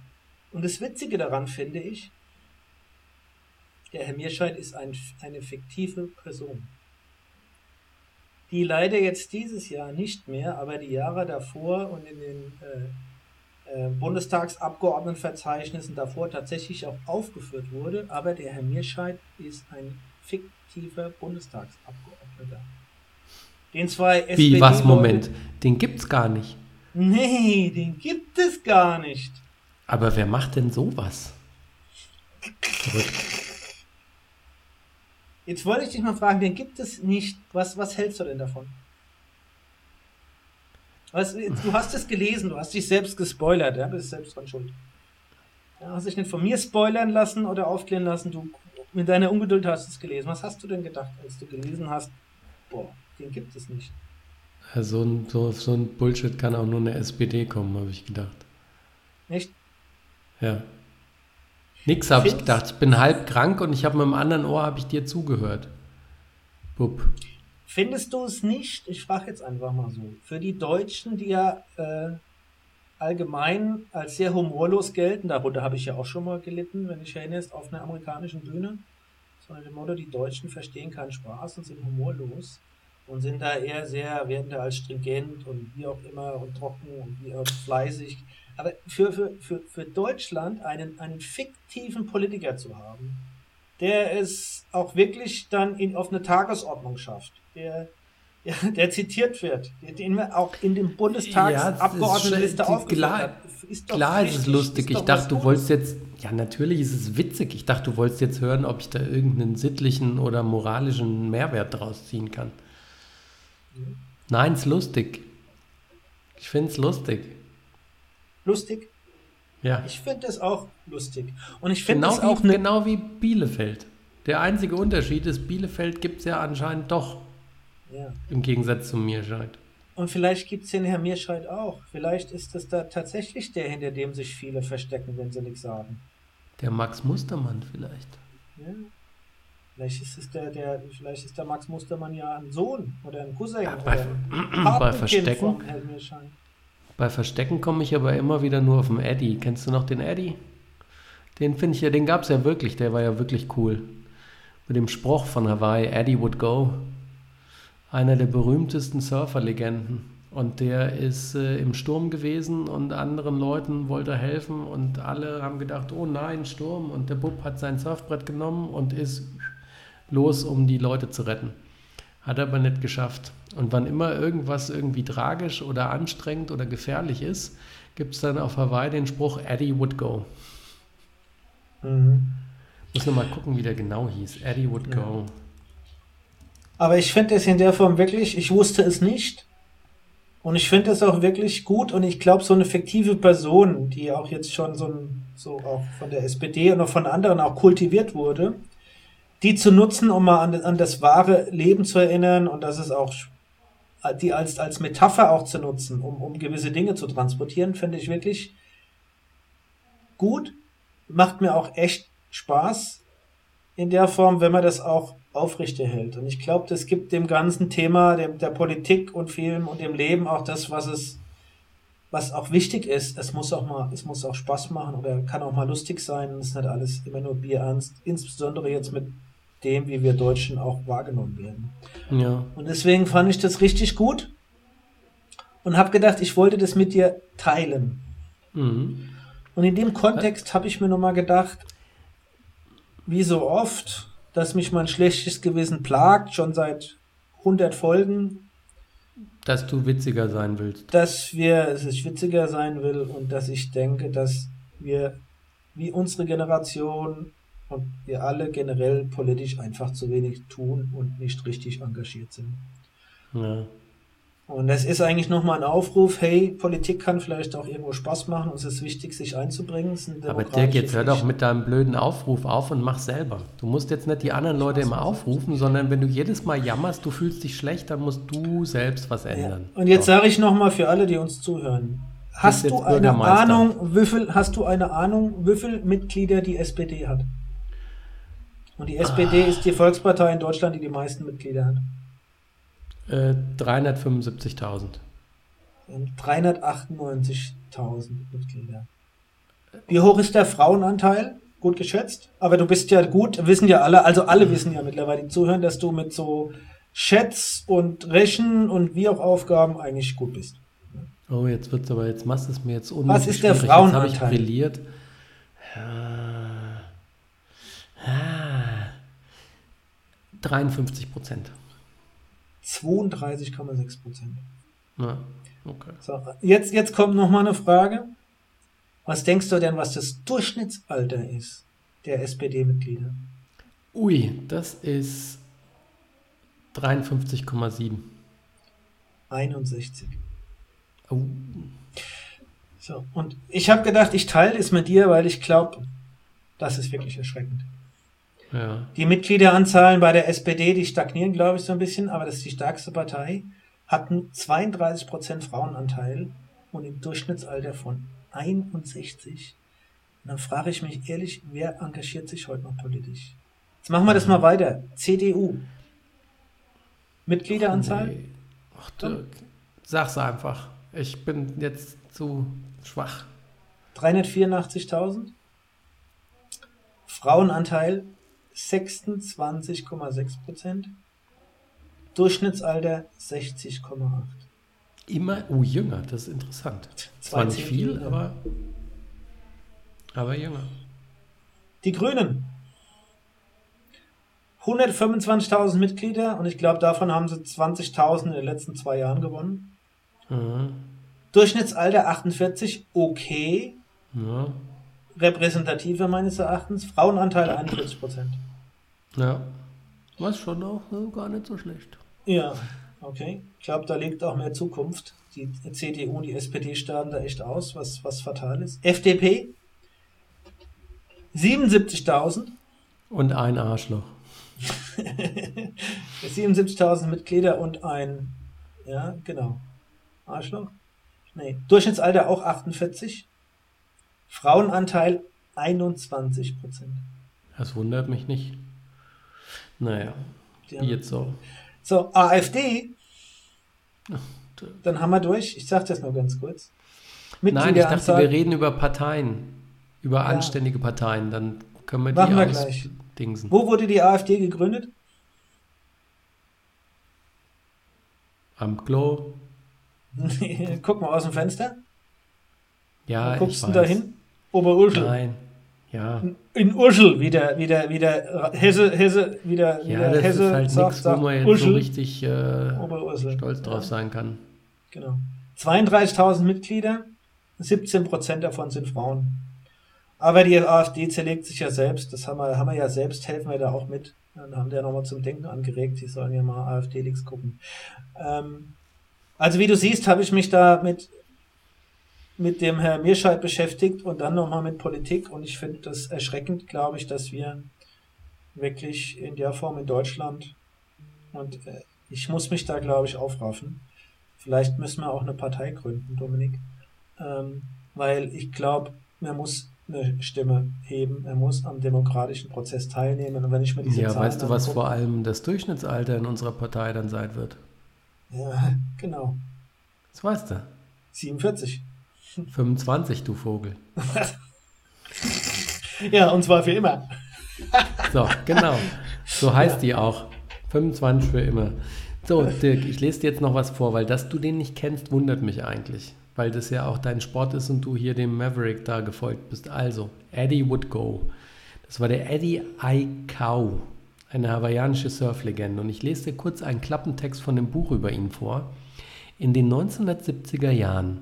Und das Witzige daran finde ich, der Herr Mirscheid ist ein, eine fiktive Person, die leider jetzt dieses Jahr nicht mehr, aber die Jahre davor und in den äh, äh, Bundestagsabgeordnetenverzeichnissen davor tatsächlich auch aufgeführt wurde. Aber der Herr Mirscheid ist ein fiktiver Bundestagsabgeordneter. Den zwei SPD Wie, was, Moment, den gibt's gar nicht. Nee, den gibt es gar nicht. Aber wer macht denn sowas? Jetzt wollte ich dich mal fragen, den gibt es nicht. Was, was hältst du denn davon? Was, du hast es gelesen, du hast dich selbst gespoilert, ja, bist selbst dran schuld. Ja, hast dich nicht von mir spoilern lassen oder aufklären lassen, du mit deiner Ungeduld hast es gelesen. Was hast du denn gedacht, als du gelesen hast, boah, den gibt es nicht? Ja, so, ein, so, so ein Bullshit kann auch nur eine SPD kommen, habe ich gedacht. Echt? Ja. Nix habe ich gedacht. Ich bin halb krank und ich habe mit dem anderen Ohr habe ich dir zugehört. Bup. Findest du es nicht? Ich frage jetzt einfach mal so. Für die Deutschen, die ja äh, allgemein als sehr humorlos gelten, darunter habe ich ja auch schon mal gelitten, wenn ich erinnerst, auf einer amerikanischen Bühne. Sondern dem Motto, die Deutschen verstehen keinen Spaß und sind humorlos und sind da eher sehr, werden da als stringent und wie auch immer und trocken und wie auch fleißig aber für, für, für, für Deutschland einen, einen fiktiven Politiker zu haben, der es auch wirklich dann in, auf eine Tagesordnung schafft, der, ja, der zitiert wird, den wir auch in dem Bundestagsabgeordnetenliste ja, aufgeführt. Ist klar ist es lustig. Ist ich dachte, du wolltest jetzt, ja natürlich ist es witzig. Ich dachte, du wolltest jetzt hören, ob ich da irgendeinen sittlichen oder moralischen Mehrwert draus ziehen kann. Nein, es ist lustig. Ich finde es lustig lustig. Ja. Ich finde es auch lustig. Und ich finde genau es auch. Wie, ne genau wie Bielefeld. Der einzige Unterschied ist, Bielefeld gibt es ja anscheinend doch. Ja. Im Gegensatz zu Mirscheid. Und vielleicht gibt es den Herrn Mirscheid auch. Vielleicht ist es da tatsächlich der, hinter dem sich viele verstecken, wenn sie nichts sagen. Der Max Mustermann vielleicht. Ja. Vielleicht ist es der, der, vielleicht ist der Max Mustermann ja ein Sohn oder ein Cousin ja, bei, oder ein bei Verstecken. Bei Verstecken komme ich aber immer wieder nur auf den Eddie. Kennst du noch den Eddie? Den finde ich ja, den gab es ja wirklich, der war ja wirklich cool. Mit dem Spruch von Hawaii, Eddie would go. Einer der berühmtesten Surferlegenden. Und der ist äh, im Sturm gewesen und anderen Leuten wollte er helfen und alle haben gedacht, oh nein, Sturm. Und der Bub hat sein Surfbrett genommen und ist los, um die Leute zu retten. Hat er aber nicht geschafft. Und wann immer irgendwas irgendwie tragisch oder anstrengend oder gefährlich ist, gibt es dann auf Hawaii den Spruch Eddie would go. Mhm. Muss noch mal gucken, wie der genau hieß. Eddie would ja. go. Aber ich finde es in der Form wirklich, ich wusste es nicht. Und ich finde es auch wirklich gut und ich glaube, so eine fiktive Person, die auch jetzt schon so, so auch von der SPD und auch von anderen auch kultiviert wurde, die zu nutzen, um mal an, an das wahre Leben zu erinnern und dass es auch die als, als Metapher auch zu nutzen, um, um gewisse Dinge zu transportieren, finde ich wirklich gut. Macht mir auch echt Spaß in der Form, wenn man das auch aufrechterhält. Und ich glaube, das gibt dem ganzen Thema der, der Politik und Film und dem Leben auch das, was es, was auch wichtig ist. Es muss auch mal, es muss auch Spaß machen oder kann auch mal lustig sein. Es ist nicht alles immer nur Bierernst. Insbesondere jetzt mit dem, wie wir Deutschen auch wahrgenommen werden. Ja. Und deswegen fand ich das richtig gut und habe gedacht, ich wollte das mit dir teilen. Mhm. Und in dem Kontext habe ich mir nochmal gedacht, wie so oft, dass mich mein schlechtes Gewissen plagt, schon seit 100 Folgen. Dass du witziger sein willst. Dass wir, dass ich witziger sein will und dass ich denke, dass wir, wie unsere Generation, und wir alle generell politisch einfach zu wenig tun und nicht richtig engagiert sind. Ja. Und das ist eigentlich nochmal ein Aufruf, hey, Politik kann vielleicht auch irgendwo Spaß machen und es ist wichtig, sich einzubringen. Aber Dirk, jetzt hör doch mit deinem blöden Aufruf auf und mach selber. Du musst jetzt nicht die anderen Leute immer aufrufen, sondern wenn du jedes Mal jammerst, du fühlst dich schlecht, dann musst du selbst was ändern. Ja. Und jetzt sage ich nochmal für alle, die uns zuhören. Hast du eine Ahnung, wie viel, hast du eine Ahnung, wie viele Mitglieder die SPD hat? Und die SPD ah. ist die Volkspartei in Deutschland, die die meisten Mitglieder hat. Äh, 375.000. 398.000 Mitglieder. Wie hoch ist der Frauenanteil? Gut geschätzt. Aber du bist ja gut, wissen ja alle, also alle wissen ja mittlerweile, die zuhören, dass du mit so Chats und Rechen und wie auch Aufgaben eigentlich gut bist. Oh, jetzt wird's aber, jetzt machst du es mir jetzt unnötig Was ist der Frauenanteil? Jetzt habe ich brilliert. Ja. Ja. 53 Prozent. 32,6 Prozent. Ja, okay. So, jetzt, jetzt kommt noch mal eine Frage. Was denkst du denn, was das Durchschnittsalter ist der SPD-Mitglieder? Ui, das ist 53,7. 61. Oh. So, und ich habe gedacht, ich teile es mit dir, weil ich glaube, das ist wirklich erschreckend. Ja. Die Mitgliederanzahlen bei der SPD, die stagnieren, glaube ich, so ein bisschen, aber das ist die stärkste Partei, hatten 32% Frauenanteil und im Durchschnittsalter von 61. Und dann frage ich mich ehrlich, wer engagiert sich heute noch politisch? Jetzt machen wir das mal weiter. CDU. Mitgliederanzahl? Nee. Ach, Dirk, sag's einfach. Ich bin jetzt zu schwach. 384.000. Frauenanteil 26,6 Prozent. Durchschnittsalter 60,8. Immer, oh, jünger, das ist interessant. Zwar nicht viel, jünger. aber, aber jünger. Die Grünen. 125.000 Mitglieder und ich glaube, davon haben sie 20.000 in den letzten zwei Jahren gewonnen. Mhm. Durchschnittsalter 48, okay. Ja. Repräsentative meines Erachtens. Frauenanteil 41 Prozent. Ja. Was schon auch ne, gar nicht so schlecht. Ja, okay. Ich glaube, da liegt auch mehr Zukunft. Die CDU und die SPD starten da echt aus, was, was fatal ist. FDP 77.000. Und ein Arschloch. 77.000 Mitglieder und ein, ja, genau. Arschloch? Nee. Durchschnittsalter auch 48. Frauenanteil 21 Prozent. Das wundert mich nicht. Naja, jetzt so. So, AfD. Dann haben wir durch. Ich sage das nur ganz kurz. Nein, ich dachte, wir reden über Parteien. Über ja. anständige Parteien. Dann können wir Machen die wir gleich. Dingsen. Wo wurde die AfD gegründet? Am Klo. Guck mal aus dem Fenster. Ja, Wo guckst du da hin? Oberurschel. Nein. Ja. In Urschel, wie der, wie der, wie der Hesse, Hesse, wieder, ja, wieder das Hesse ist halt sagt, nichts, wo man jetzt Urschel, so richtig äh, stolz drauf sein kann. Genau. 32.000 Mitglieder, 17 Prozent davon sind Frauen. Aber die AfD zerlegt sich ja selbst, das haben wir, haben wir ja selbst, helfen wir da auch mit. Dann haben die ja nochmal zum Denken angeregt, die sollen ja mal AfD-Leaks gucken. Ähm, also wie du siehst, habe ich mich da mit mit dem Herr Mirscheid beschäftigt und dann nochmal mit Politik. Und ich finde das erschreckend, glaube ich, dass wir wirklich in der Form in Deutschland und äh, ich muss mich da, glaube ich, aufraffen. Vielleicht müssen wir auch eine Partei gründen, Dominik. Ähm, weil ich glaube, man muss eine Stimme heben, er muss am demokratischen Prozess teilnehmen. Und wenn ich mir diese Ja, Zahlen weißt du, was vor allem das Durchschnittsalter in unserer Partei dann sein wird? Ja, genau. Das weißt du. 47. 25, du Vogel. ja, und zwar für immer. so, genau. So heißt ja. die auch. 25 für immer. So, Dirk, ich lese dir jetzt noch was vor, weil dass du den nicht kennst, wundert mich eigentlich. Weil das ja auch dein Sport ist und du hier dem Maverick da gefolgt bist. Also, Eddie Would Go. Das war der Eddie Aikau, eine hawaiianische Surflegende. Und ich lese dir kurz einen Klappentext von dem Buch über ihn vor. In den 1970er Jahren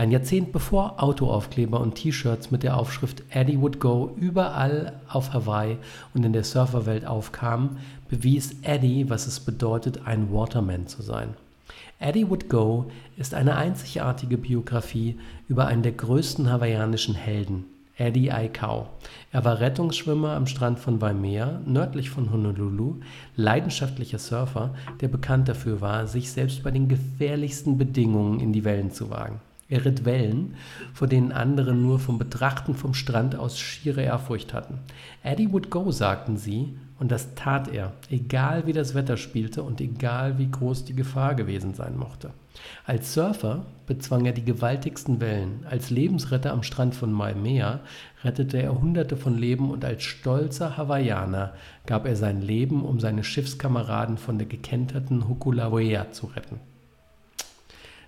ein Jahrzehnt bevor Autoaufkleber und T-Shirts mit der Aufschrift Eddie Would Go überall auf Hawaii und in der Surferwelt aufkamen, bewies Eddie, was es bedeutet, ein Waterman zu sein. Eddie Would Go ist eine einzigartige Biografie über einen der größten hawaiianischen Helden, Eddie Aikau. Er war Rettungsschwimmer am Strand von Waimea, nördlich von Honolulu, leidenschaftlicher Surfer, der bekannt dafür war, sich selbst bei den gefährlichsten Bedingungen in die Wellen zu wagen. Er ritt Wellen, vor denen andere nur vom Betrachten vom Strand aus schiere Ehrfurcht hatten. Eddie would go, sagten sie, Und das tat er, egal wie das Wetter spielte und egal wie groß die Gefahr gewesen sein mochte. Als Surfer bezwang er die gewaltigsten Wellen, als Lebensretter am Strand von Waimea rettete er Hunderte von Leben und als stolzer Hawaiianer gab er sein Leben, um seine Schiffskameraden von der gekenterten Hokulawea zu retten.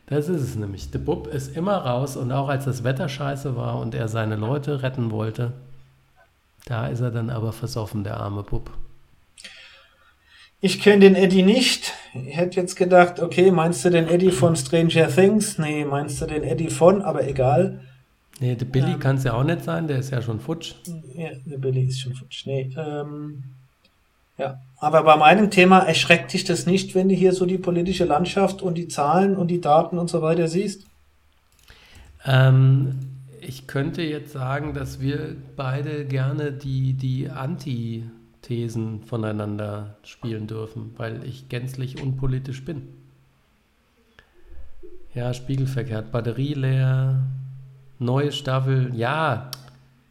Das ist es nämlich. Der Bub ist immer raus und auch als das Wetter scheiße war und er seine Leute retten wollte, da ist er dann aber versoffen, der arme Bub. Ich kenne den Eddie nicht. Ich hätte jetzt gedacht, okay, meinst du den Eddie von Stranger Things? Nee, meinst du den Eddie von, aber egal. Nee, der Billy ähm, kann es ja auch nicht sein, der ist ja schon futsch. Ja, der Billy ist schon futsch. Nee, ähm, ja. Aber bei meinem Thema erschreckt dich das nicht, wenn du hier so die politische Landschaft und die Zahlen und die Daten und so weiter siehst? Ähm, ich könnte jetzt sagen, dass wir beide gerne die, die Antithesen voneinander spielen dürfen, weil ich gänzlich unpolitisch bin. Ja, spiegelverkehrt, Batterie leer, neue Staffel, ja,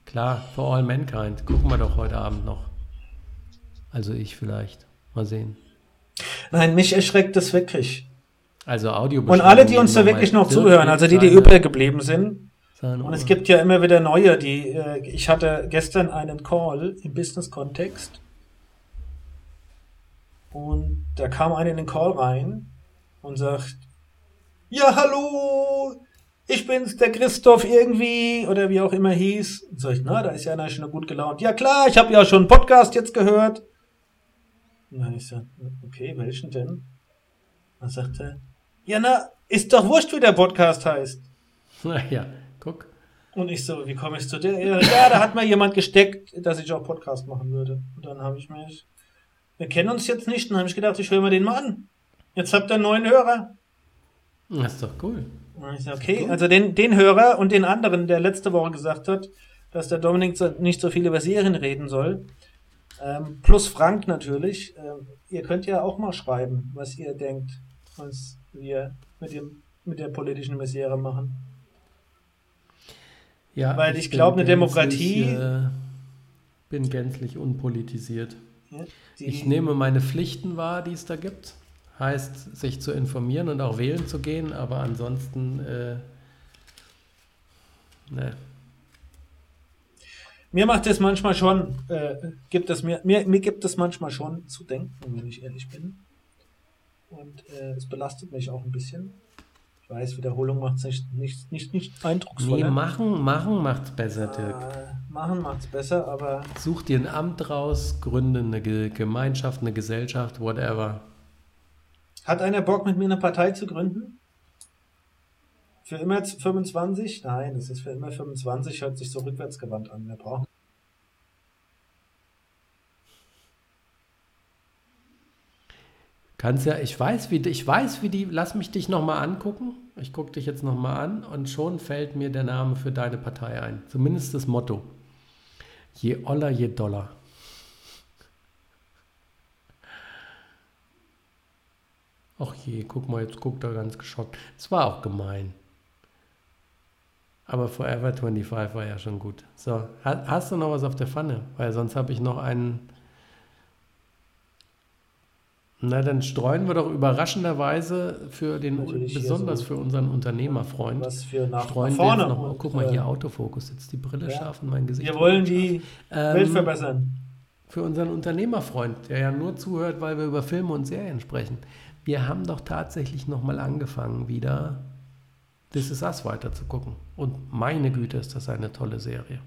klar, for all mankind. Gucken wir doch heute Abend noch. Also ich vielleicht. Mal sehen. Nein, mich erschreckt das wirklich. Also Audio. Und alle, die uns da wirklich noch zuhören, also die, die übrig geblieben sind, und es gibt ja immer wieder neue, die, äh, ich hatte gestern einen Call im Business-Kontext und da kam einer in den Call rein und sagt, ja, hallo, ich bin's, der Christoph irgendwie, oder wie auch immer hieß. Und sag ich, na, da ist ja einer schon gut gelaunt. Ja klar, ich habe ja schon einen Podcast jetzt gehört. Und dann ich so, okay, welchen denn? Dann sagt er, ja na, ist doch wurscht, wie der Podcast heißt. Naja, Guck. Und ich so, wie komme ich zu der? Ja, da hat mal jemand gesteckt, dass ich auch Podcast machen würde. Und dann habe ich mich, wir kennen uns jetzt nicht, und dann habe ich gedacht, ich höre mir den mal an. Jetzt habt ihr einen neuen Hörer. Das ist doch cool. Und ich so, okay, also den, den Hörer und den anderen, der letzte Woche gesagt hat, dass der Dominik nicht so viel über Serien reden soll. Ähm, plus Frank natürlich. Ähm, ihr könnt ja auch mal schreiben, was ihr denkt, was wir mit, dem, mit der politischen Misere machen. Ja, Weil ich, ich glaube, eine Demokratie. Äh, bin gänzlich unpolitisiert. Ja, ich nehme meine Pflichten wahr, die es da gibt. Heißt, sich zu informieren und auch wählen zu gehen, aber ansonsten. Äh, ne. Mir macht es manchmal schon, äh, gibt es mir, mir, mir gibt es manchmal schon zu denken, wenn ich ehrlich bin. Und äh, es belastet mich auch ein bisschen weiß, Wiederholung macht es nicht, nicht, nicht, nicht eindrucksvoller. Nee, machen, machen macht's besser, Dirk. Äh, machen macht's besser, aber. Such dir ein Amt raus, gründe eine Gemeinschaft, eine Gesellschaft, whatever. Hat einer Bock, mit mir eine Partei zu gründen? Für immer 25? Nein, es ist für immer 25, hört sich so rückwärtsgewandt an. Wir brauchen Kannst ja, ich weiß, wie, ich weiß, wie die, lass mich dich nochmal angucken. Ich gucke dich jetzt nochmal an und schon fällt mir der Name für deine Partei ein. Zumindest das Motto. Je Oller, je Dollar. Ach je, guck mal, jetzt guckt er ganz geschockt. Es war auch gemein. Aber Forever 25 war ja schon gut. So, hast du noch was auf der Pfanne? Weil sonst habe ich noch einen na, dann streuen wir doch überraschenderweise für den, Natürlich besonders so für unseren Unternehmerfreund, was für nach, streuen vorne. Noch, oh, guck mal hier, Autofokus, jetzt die Brille ja. scharf in mein Gesicht. Wir wollen die ähm, Welt verbessern. Für unseren Unternehmerfreund, der ja nur zuhört, weil wir über Filme und Serien sprechen. Wir haben doch tatsächlich nochmal angefangen, wieder This Is Us weiter zu gucken. Und meine Güte, ist das eine tolle Serie.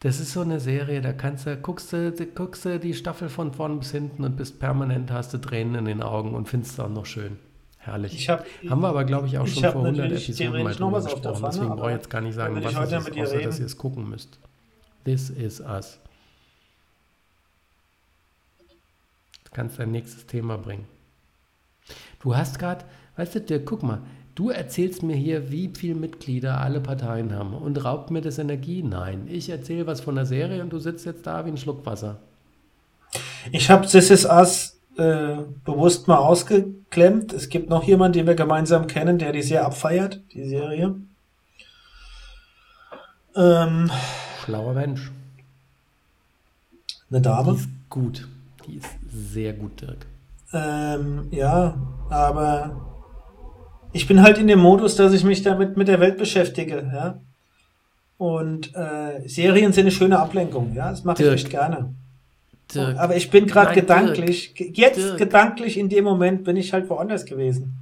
Das ist so eine Serie, da kannst du, guckst du, guckst du die Staffel von vorn bis hinten und bist permanent, hast du Tränen in den Augen und findest es auch noch schön. Herrlich. Hab, Haben wir aber, glaube ich, auch schon vor 100 Episoden mal drüber gesprochen. Deswegen brauche ich jetzt gar nicht sagen, was es ist, außer dass ihr es gucken müsst. This is us. Du kannst dein nächstes Thema bringen. Du hast gerade, weißt du, Dirk, guck mal, Du erzählst mir hier, wie viele Mitglieder alle Parteien haben und raubt mir das Energie. Nein, ich erzähle was von der Serie und du sitzt jetzt da wie ein Schluck Wasser. Ich habe This Is Us äh, bewusst mal ausgeklemmt. Es gibt noch jemanden, den wir gemeinsam kennen, der die sehr abfeiert, die Serie. Ähm, Schlauer Mensch. Eine Dame? Die ist gut. Die ist sehr gut, Dirk. Ähm, ja, aber ich bin halt in dem Modus, dass ich mich damit mit der Welt beschäftige, ja. Und äh, Serien sind eine schöne Ablenkung, ja. Das mache ich echt gerne. Dirk. Aber ich bin gerade gedanklich, Dirk. jetzt Dirk. gedanklich in dem Moment bin ich halt woanders gewesen.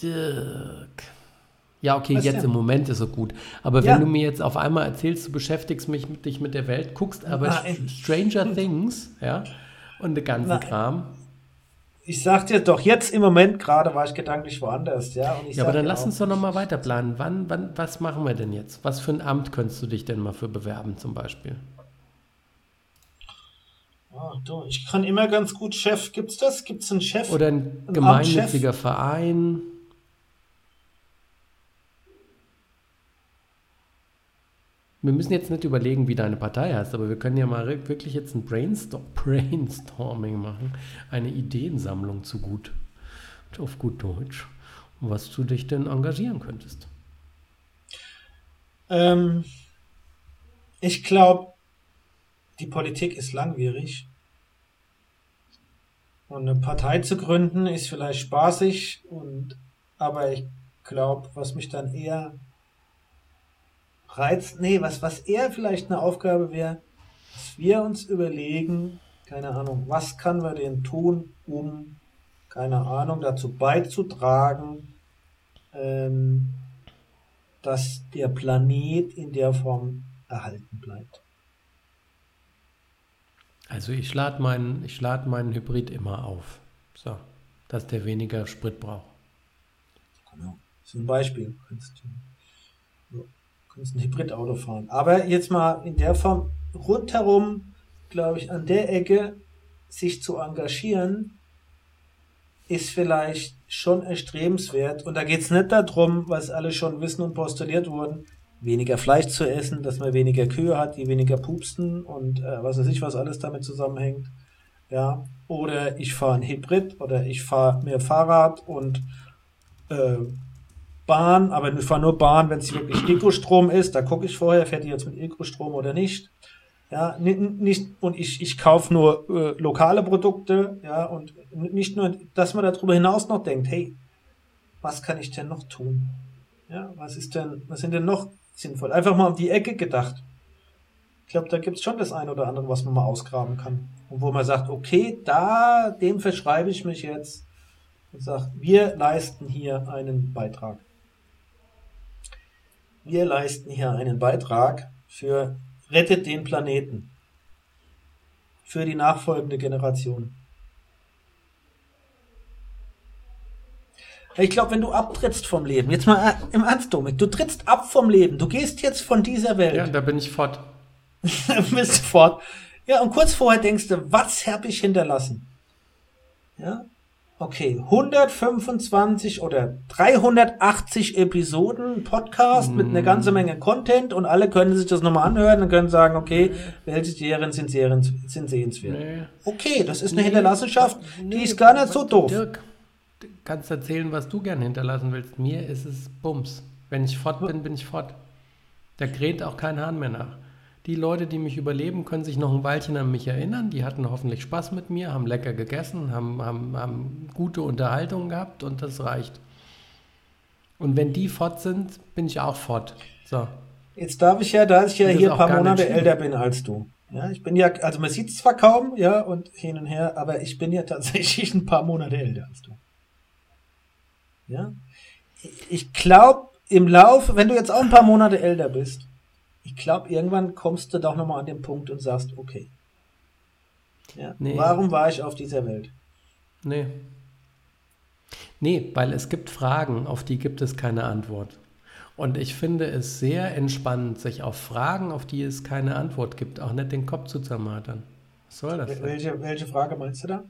Dirk. Ja, okay, Was jetzt denn? im Moment ist er gut. Aber ja. wenn du mir jetzt auf einmal erzählst, du beschäftigst mich mit, dich mit der Welt, guckst aber Nein. Stranger Things, ja, und den ganzen Nein. Kram. Ich sag dir doch, jetzt im Moment gerade war ich gedanklich woanders, ja. ja, aber dann lass uns doch nochmal weiter planen. Wann, wann, was machen wir denn jetzt? Was für ein Amt könntest du dich denn mal für bewerben, zum Beispiel? Oh, du, ich kann immer ganz gut Chef. Gibt's das? Gibt's einen Chef? Oder ein, ein gemeinnütziger Verein? Wir müssen jetzt nicht überlegen, wie deine Partei heißt, aber wir können ja mal wirklich jetzt ein Brainstorm Brainstorming machen, eine Ideensammlung zu gut, auf gut Deutsch, was du dich denn engagieren könntest. Ähm, ich glaube, die Politik ist langwierig. Und eine Partei zu gründen ist vielleicht spaßig, und, aber ich glaube, was mich dann eher Reiz, nee, was, was eher vielleicht eine Aufgabe wäre, dass wir uns überlegen, keine Ahnung, was kann wir denn tun, um, keine Ahnung, dazu beizutragen, ähm, dass der Planet in der Form erhalten bleibt. Also ich lade meinen, ich lade meinen Hybrid immer auf, so, dass der weniger Sprit braucht. Genau, das ist ein Beispiel. Kannst du kannst ein Hybridauto fahren. Aber jetzt mal in der Form rundherum, glaube ich, an der Ecke sich zu engagieren, ist vielleicht schon erstrebenswert. Und da geht es nicht darum, was alle schon wissen und postuliert wurden, weniger Fleisch zu essen, dass man weniger Kühe hat, die weniger pupsten und äh, was weiß ich, was alles damit zusammenhängt. Ja, oder ich fahre ein Hybrid oder ich fahre mehr Fahrrad und äh, Bahn, aber ich fahre nur Bahn, wenn es wirklich Ökostrom ist. Da gucke ich vorher, fährt die jetzt mit Ökostrom oder nicht. Ja, nicht, und ich, ich kaufe nur äh, lokale Produkte, ja, und nicht nur, dass man darüber hinaus noch denkt, hey, was kann ich denn noch tun? Ja, was ist denn, was sind denn noch sinnvoll? Einfach mal um die Ecke gedacht. Ich glaube, da gibt es schon das eine oder andere, was man mal ausgraben kann. Und wo man sagt, okay, da, dem verschreibe ich mich jetzt und sage, wir leisten hier einen Beitrag. Wir leisten hier einen Beitrag für Rettet den Planeten. Für die nachfolgende Generation. Ich glaube, wenn du abtrittst vom Leben, jetzt mal äh, im Ernst, Dominik, du trittst ab vom Leben, du gehst jetzt von dieser Welt. Ja, da bin ich fort. bist fort. Ja, und kurz vorher denkst du, was habe ich hinterlassen? Ja, Okay, 125 oder 380 Episoden Podcast mm. mit einer ganzen Menge Content und alle können sich das nochmal anhören und können sagen, okay, welche Serien sind, Serien sind sehenswert. Nee. Okay, das ist eine nee. Hinterlassenschaft, nee. die ist gar nicht so doof. Dirk, du kannst erzählen, was du gern hinterlassen willst. Mir ist es Bums. Wenn ich fort bin, bin ich fort. Da kräht auch kein Hahn mehr nach. Die Leute, die mich überleben, können sich noch ein Weilchen an mich erinnern. Die hatten hoffentlich Spaß mit mir, haben lecker gegessen, haben, haben, haben gute Unterhaltung gehabt und das reicht. Und wenn die fort sind, bin ich auch fort. So. Jetzt darf ich ja, da ich ja hier ein paar Monate älter bin als du. Ja, ich bin ja, also man sieht es zwar kaum, ja, und hin und her, aber ich bin ja tatsächlich ein paar Monate älter als du. Ja. Ich glaube, im Laufe, wenn du jetzt auch ein paar Monate älter bist, ich glaube, irgendwann kommst du doch nochmal an den Punkt und sagst, okay. Ja, nee. Warum war ich auf dieser Welt? Nee. Nee, weil es gibt Fragen, auf die gibt es keine Antwort. Und ich finde es sehr entspannend, sich auf Fragen, auf die es keine Antwort gibt, auch nicht den Kopf zu zermartern. Was soll das? Welche, welche Frage meinst du da?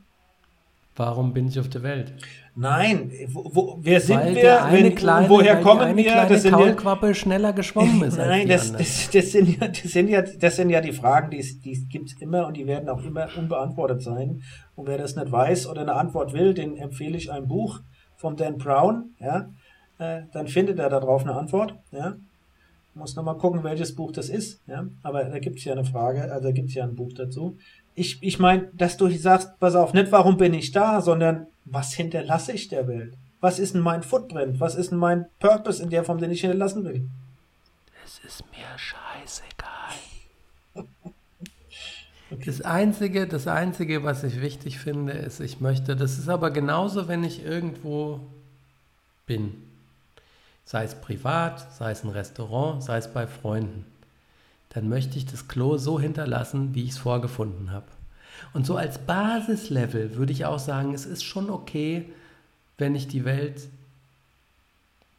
Warum bin ich auf der Welt? Nein, wo, wo, wer sind weil wir? Wenn, kleine, woher kommen wir? Das sind ja, schneller geschwommen ist. Nein, das, das, das, sind ja, das, sind ja, das sind ja die Fragen, die, die gibt es immer und die werden auch immer unbeantwortet sein. Und wer das nicht weiß oder eine Antwort will, den empfehle ich ein Buch von Dan Brown. Ja, äh, dann findet er darauf eine Antwort. Ja, muss nochmal gucken, welches Buch das ist. Ja, aber da gibt es ja eine Frage, also da gibt es ja ein Buch dazu. Ich, ich meine, dass du sagst, pass auf, nicht warum bin ich da, sondern was hinterlasse ich der Welt? Was ist denn mein Footprint? Was ist denn mein Purpose in der Form, den ich hinterlassen will? Es ist mir scheißegal. okay. Das Einzige, das Einzige, was ich wichtig finde, ist, ich möchte, das ist aber genauso, wenn ich irgendwo bin. Sei es privat, sei es ein Restaurant, sei es bei Freunden. Dann möchte ich das Klo so hinterlassen, wie ich es vorgefunden habe. Und so als Basislevel würde ich auch sagen, es ist schon okay, wenn ich die Welt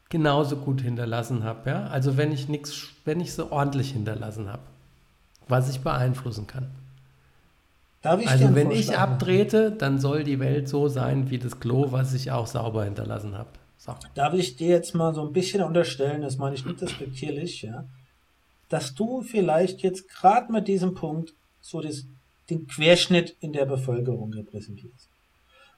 genauso gut hinterlassen habe. Ja? Also wenn ich nichts, wenn ich sie ordentlich hinterlassen habe, was ich beeinflussen kann. Ich also wenn ich abtrete, dann soll die Welt so sein wie das Klo, was ich auch sauber hinterlassen habe. So. Darf ich dir jetzt mal so ein bisschen unterstellen, das meine ich nicht respektierlich, ja, dass du vielleicht jetzt gerade mit diesem Punkt so das, den Querschnitt in der Bevölkerung repräsentierst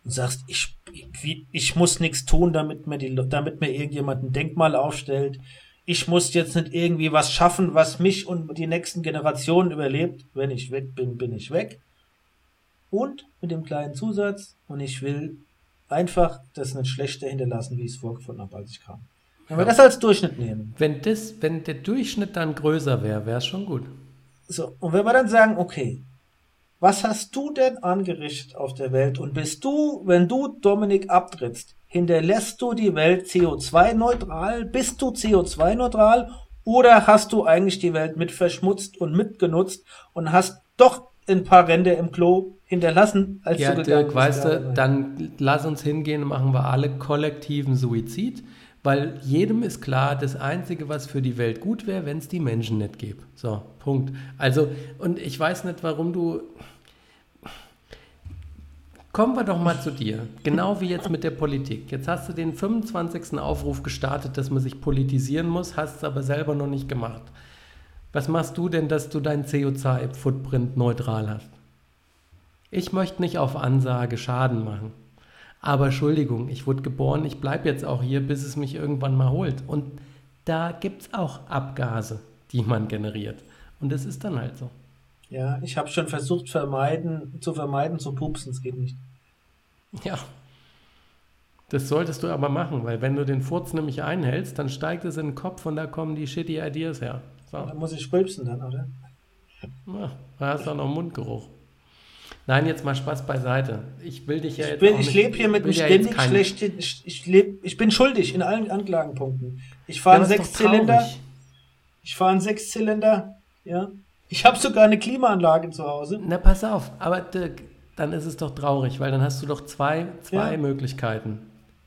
und sagst, ich, ich, ich muss nichts tun, damit mir, die, damit mir irgendjemand ein Denkmal aufstellt. Ich muss jetzt nicht irgendwie was schaffen, was mich und die nächsten Generationen überlebt. Wenn ich weg bin, bin ich weg. Und mit dem kleinen Zusatz, und ich will einfach das nicht schlechter hinterlassen, wie ich es vorgefunden habe, als ich kam. Wenn wir das als Durchschnitt nehmen. Wenn, das, wenn der Durchschnitt dann größer wäre, wäre es schon gut. So, und wenn wir dann sagen, okay, was hast du denn angerichtet auf der Welt? Und bist du, wenn du Dominik abtrittst, hinterlässt du die Welt CO2-neutral? Bist du CO2-neutral? Oder hast du eigentlich die Welt mit verschmutzt und mitgenutzt und hast doch ein paar Ränder im Klo hinterlassen, als ja, du Dirk, weißt du, dann lass uns hingehen, machen wir alle kollektiven Suizid, weil jedem ist klar, das Einzige, was für die Welt gut wäre, wenn es die Menschen nicht gäbe. So, Punkt. Also, und ich weiß nicht, warum du, Kommen wir doch mal zu dir. Genau wie jetzt mit der Politik. Jetzt hast du den 25. Aufruf gestartet, dass man sich politisieren muss, hast es aber selber noch nicht gemacht. Was machst du denn, dass du dein CO2-Footprint neutral hast? Ich möchte nicht auf Ansage Schaden machen. Aber Entschuldigung, ich wurde geboren, ich bleibe jetzt auch hier, bis es mich irgendwann mal holt. Und da gibt es auch Abgase, die man generiert. Und das ist dann halt so. Ja, ich habe schon versucht vermeiden, zu vermeiden zu pupsen, es geht nicht. Ja. Das solltest du aber machen, weil wenn du den Furz nämlich einhältst, dann steigt es in den Kopf und da kommen die shitty Ideas her. So. Dann muss ich rülpsen dann, oder? Ja, da hast du auch noch Mundgeruch. Nein, jetzt mal Spaß beiseite. Ich will dich ja ich jetzt. Bin, ich lebe hier mit einem ständig ja schlechten. Ich, ich, leb, ich bin schuldig in allen Anklagenpunkten. Ich fahre ja, einen Sechszylinder. Ich fahre einen Sechszylinder. Ja. Ich habe sogar eine Klimaanlage zu Hause. Na, pass auf, aber Dirk, dann ist es doch traurig, weil dann hast du doch zwei, zwei ja. Möglichkeiten.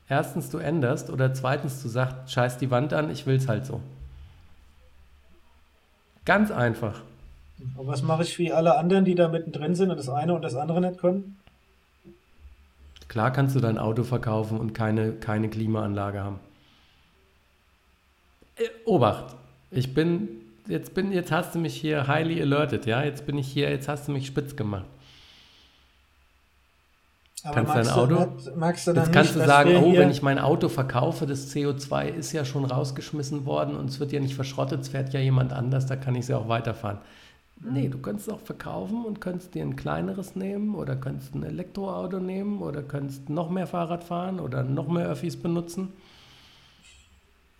Erstens, du änderst oder zweitens, du sagst, scheiß die Wand an, ich will's halt so. Ganz einfach. Und was mache ich wie alle anderen, die da mittendrin sind und das eine und das andere nicht können? Klar kannst du dein Auto verkaufen und keine, keine Klimaanlage haben. Äh, Obacht, ich bin jetzt bin, jetzt hast du mich hier highly alerted, ja? Jetzt bin ich hier, jetzt hast du mich spitz gemacht. Aber kannst dein Auto, nicht, magst du dann jetzt kannst nicht, du sagen, oh, wenn ich mein Auto verkaufe, das CO2 ist ja schon rausgeschmissen worden und es wird ja nicht verschrottet, es fährt ja jemand anders, da kann ich es ja auch weiterfahren. Nee, du könntest es auch verkaufen und könntest dir ein kleineres nehmen oder könntest ein Elektroauto nehmen oder könntest noch mehr Fahrrad fahren oder noch mehr Öffis benutzen.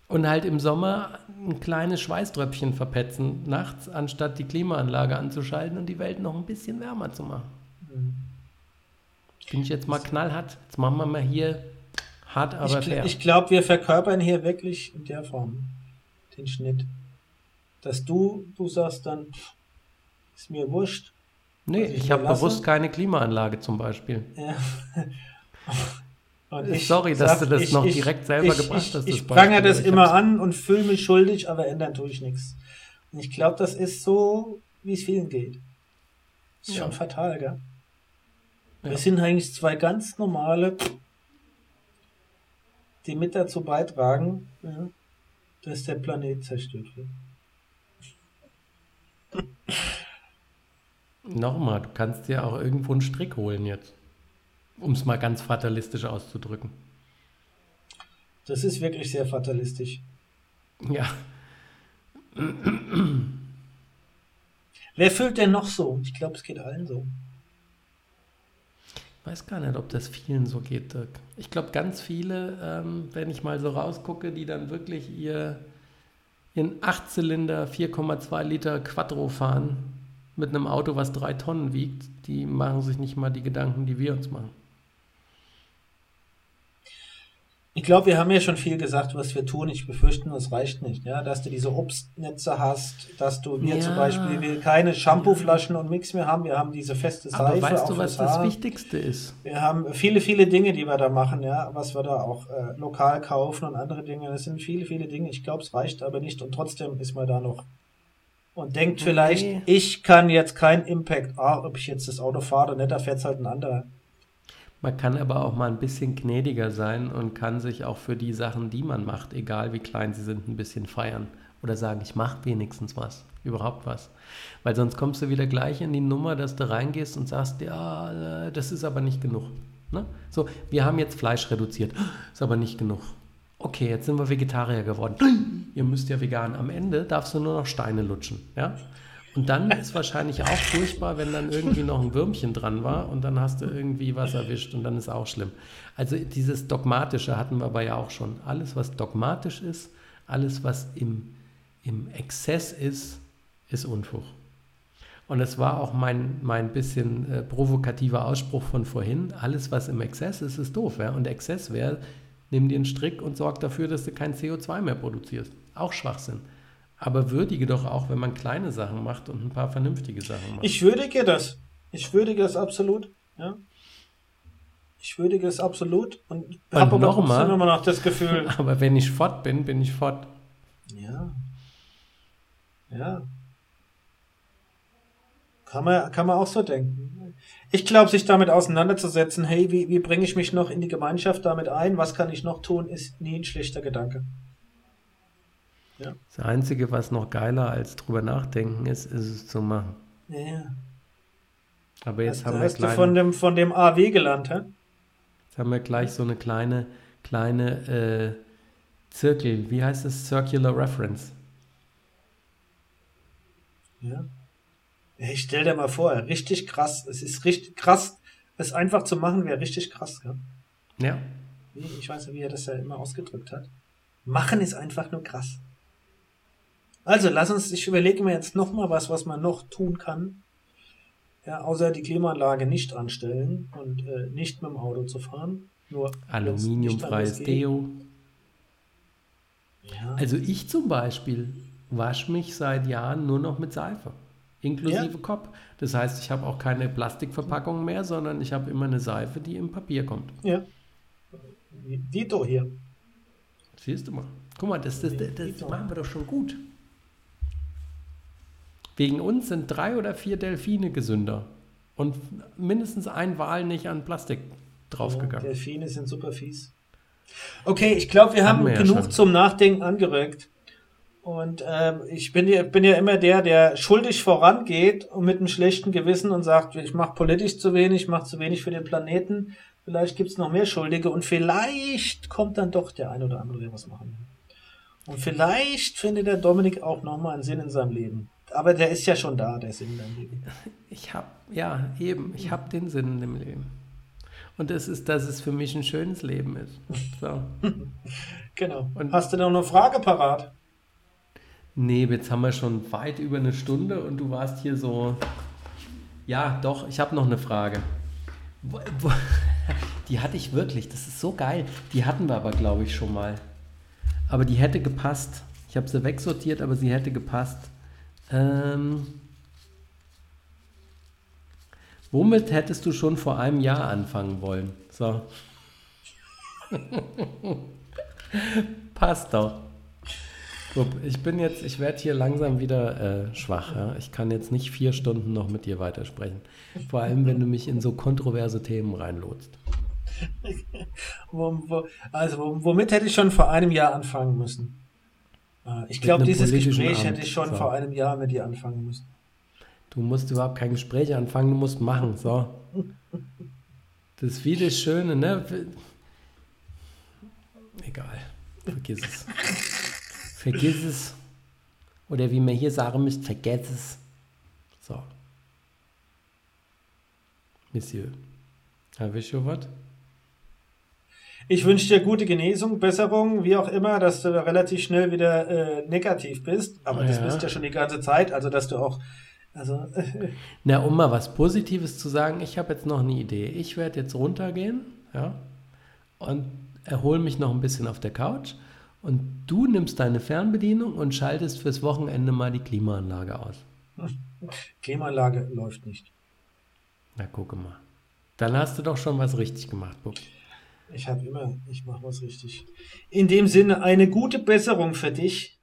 Und halt im Sommer ein kleines Schweißtröpfchen verpetzen nachts, anstatt die Klimaanlage anzuschalten und die Welt noch ein bisschen wärmer zu machen. Mhm. Bin ich jetzt mal knallhart. Jetzt machen wir mal hier hart, aber ich, fair. Ich glaube, wir verkörpern hier wirklich in der Form den Schnitt. Dass du, du sagst dann, ist mir wurscht. Nee, ich, ich habe bewusst keine Klimaanlage zum Beispiel. Ja. Ich Sorry, dass sag, du das ich, noch ich, direkt selber gebracht hast. Ich, ich prangere das immer an und fühle mich schuldig, aber ändern tue ich nichts. Und ich glaube, das ist so, wie es vielen geht. Ist ja. schon fatal, gell? Ja. Wir sind eigentlich zwei ganz normale, die mit dazu beitragen, ja, dass der Planet zerstört wird. Nochmal, du kannst dir auch irgendwo einen Strick holen jetzt um es mal ganz fatalistisch auszudrücken. Das ist wirklich sehr fatalistisch. Ja. Wer fühlt denn noch so? Ich glaube, es geht allen so. weiß gar nicht, ob das vielen so geht, Dirk. Ich glaube, ganz viele, ähm, wenn ich mal so rausgucke, die dann wirklich ihr in 8-Zylinder 4,2 Liter Quattro fahren mit einem Auto, was drei Tonnen wiegt, die machen sich nicht mal die Gedanken, die wir uns machen. Ich glaube, wir haben ja schon viel gesagt, was wir tun. Ich befürchte nur, es reicht nicht. Ja, dass du diese Obstnetze hast, dass du wir ja. zum Beispiel wir keine Shampooflaschen und Mix mehr haben. Wir haben diese feste Seife. Aber weißt du, was das, das Wichtigste ist? Wir haben viele, viele Dinge, die wir da machen. Ja, was wir da auch äh, lokal kaufen und andere Dinge. Das sind viele, viele Dinge. Ich glaube, es reicht aber nicht und trotzdem ist man da noch und denkt vielleicht, nee. ich kann jetzt keinen Impact, ah, ob ich jetzt das Auto fahre oder nicht, da fährt es halt ein anderer. Man kann aber auch mal ein bisschen gnädiger sein und kann sich auch für die Sachen, die man macht, egal wie klein sie sind, ein bisschen feiern. Oder sagen, ich mache wenigstens was, überhaupt was. Weil sonst kommst du wieder gleich in die Nummer, dass du reingehst und sagst, ja, äh, das ist aber nicht genug. Ne? So, wir haben jetzt Fleisch reduziert, ist aber nicht genug. Okay, jetzt sind wir Vegetarier geworden. Ihr müsst ja vegan. Am Ende darfst du nur noch Steine lutschen. Ja? Und dann ist wahrscheinlich auch furchtbar, wenn dann irgendwie noch ein Würmchen dran war und dann hast du irgendwie was erwischt und dann ist auch schlimm. Also dieses Dogmatische hatten wir aber ja auch schon. Alles, was dogmatisch ist, alles, was im, im Exzess ist, ist Unfug. Und es war auch mein, mein bisschen äh, provokativer Ausspruch von vorhin. Alles, was im Exzess ist, ist doof. Ja? Und Exzess wäre, nimm dir einen Strick und sorg dafür, dass du kein CO2 mehr produzierst. Auch Schwachsinn. Aber würdige doch auch, wenn man kleine Sachen macht und ein paar vernünftige Sachen macht. Ich würdige das. Ich würdige es absolut. Ja. Ich würdige es absolut und, und habe aber trotzdem immer noch das Gefühl. Aber wenn ich fort bin, bin ich fort. Ja. Ja. Kann man, kann man auch so denken. Ich glaube, sich damit auseinanderzusetzen, hey, wie, wie bringe ich mich noch in die Gemeinschaft damit ein? Was kann ich noch tun, ist nie ein schlechter Gedanke. Ja. Das Einzige, was noch geiler als drüber nachdenken ist, ist es zu machen. Ja. Aber jetzt hast, haben wir hast kleine, du von dem, von dem AW gelernt, hä? Jetzt haben wir gleich so eine kleine, kleine äh, Zirkel, wie heißt es? Circular Reference. Ja. Ich stell dir mal vor, richtig krass. Es ist richtig krass. Es einfach zu machen wäre richtig krass, ja. Ja. Ich weiß nicht, wie er das ja immer ausgedrückt hat. Machen ist einfach nur krass. Also lass uns, ich überlege mir jetzt noch mal was, was man noch tun kann. Ja, außer die Klimaanlage nicht anstellen und äh, nicht mit dem Auto zu fahren. Nur Aluminiumfreies Deo. Ja. Also ich zum Beispiel wasche mich seit Jahren nur noch mit Seife. Inklusive ja. Kopf. Das heißt, ich habe auch keine Plastikverpackung mehr, sondern ich habe immer eine Seife, die im Papier kommt. Ja. Dito hier. Siehst du mal. Guck mal, das, das, das, das machen wir doch schon gut. Wegen uns sind drei oder vier Delfine gesünder und mindestens ein Wal nicht an Plastik draufgegangen. Ja, Delfine sind super fies. Okay, ich glaube, wir haben, haben wir genug ja zum Nachdenken angeregt. Und ähm, ich bin ja, bin ja immer der, der schuldig vorangeht und mit einem schlechten Gewissen und sagt, ich mache politisch zu wenig, ich mache zu wenig für den Planeten. Vielleicht gibt es noch mehr Schuldige und vielleicht kommt dann doch der ein oder andere, der was machen will. Und vielleicht findet der Dominik auch nochmal einen Sinn in seinem Leben aber der ist ja schon da, der Sinn im Leben. Ich habe, ja, eben, ich habe den Sinn im Leben. Und das ist, dass es für mich ein schönes Leben ist. So. genau. Und Hast du noch eine Frage parat? Nee, jetzt haben wir schon weit über eine Stunde und du warst hier so. Ja, doch, ich habe noch eine Frage. Die hatte ich wirklich, das ist so geil. Die hatten wir aber, glaube ich, schon mal. Aber die hätte gepasst. Ich habe sie wegsortiert, aber sie hätte gepasst. Ähm, womit hättest du schon vor einem Jahr anfangen wollen? So. Passt doch. Ich bin jetzt, ich werde hier langsam wieder äh, schwach. Ja? Ich kann jetzt nicht vier Stunden noch mit dir weitersprechen. Vor allem, wenn du mich in so kontroverse Themen reinlotst. also, womit hätte ich schon vor einem Jahr anfangen müssen? Ah, ich glaube, dieses Gespräch hätte ich schon so. vor einem Jahr mit dir anfangen müssen. Du musst überhaupt kein Gespräch anfangen, du musst machen. So. Das ist wie das Schöne, ne? Egal. Vergiss es. Vergiss es. Oder wie man hier sagen müsste, vergiss es. So. Monsieur. I wish you what? Ich wünsche dir gute Genesung, Besserung, wie auch immer, dass du relativ schnell wieder äh, negativ bist. Aber das Ja. bist ja schon die ganze Zeit, also dass du auch, also Na, um mal was Positives zu sagen, ich habe jetzt noch eine Idee. Ich werde jetzt runtergehen, ja, und erhole mich noch ein bisschen auf der Couch. Und du nimmst deine Fernbedienung und schaltest fürs Wochenende mal die Klimaanlage aus. Klimaanlage läuft nicht. Na, gucke mal. Dann hast du doch schon was richtig gemacht, Bub. Ich habe immer, ich mache was richtig. In dem Sinne, eine gute Besserung für dich.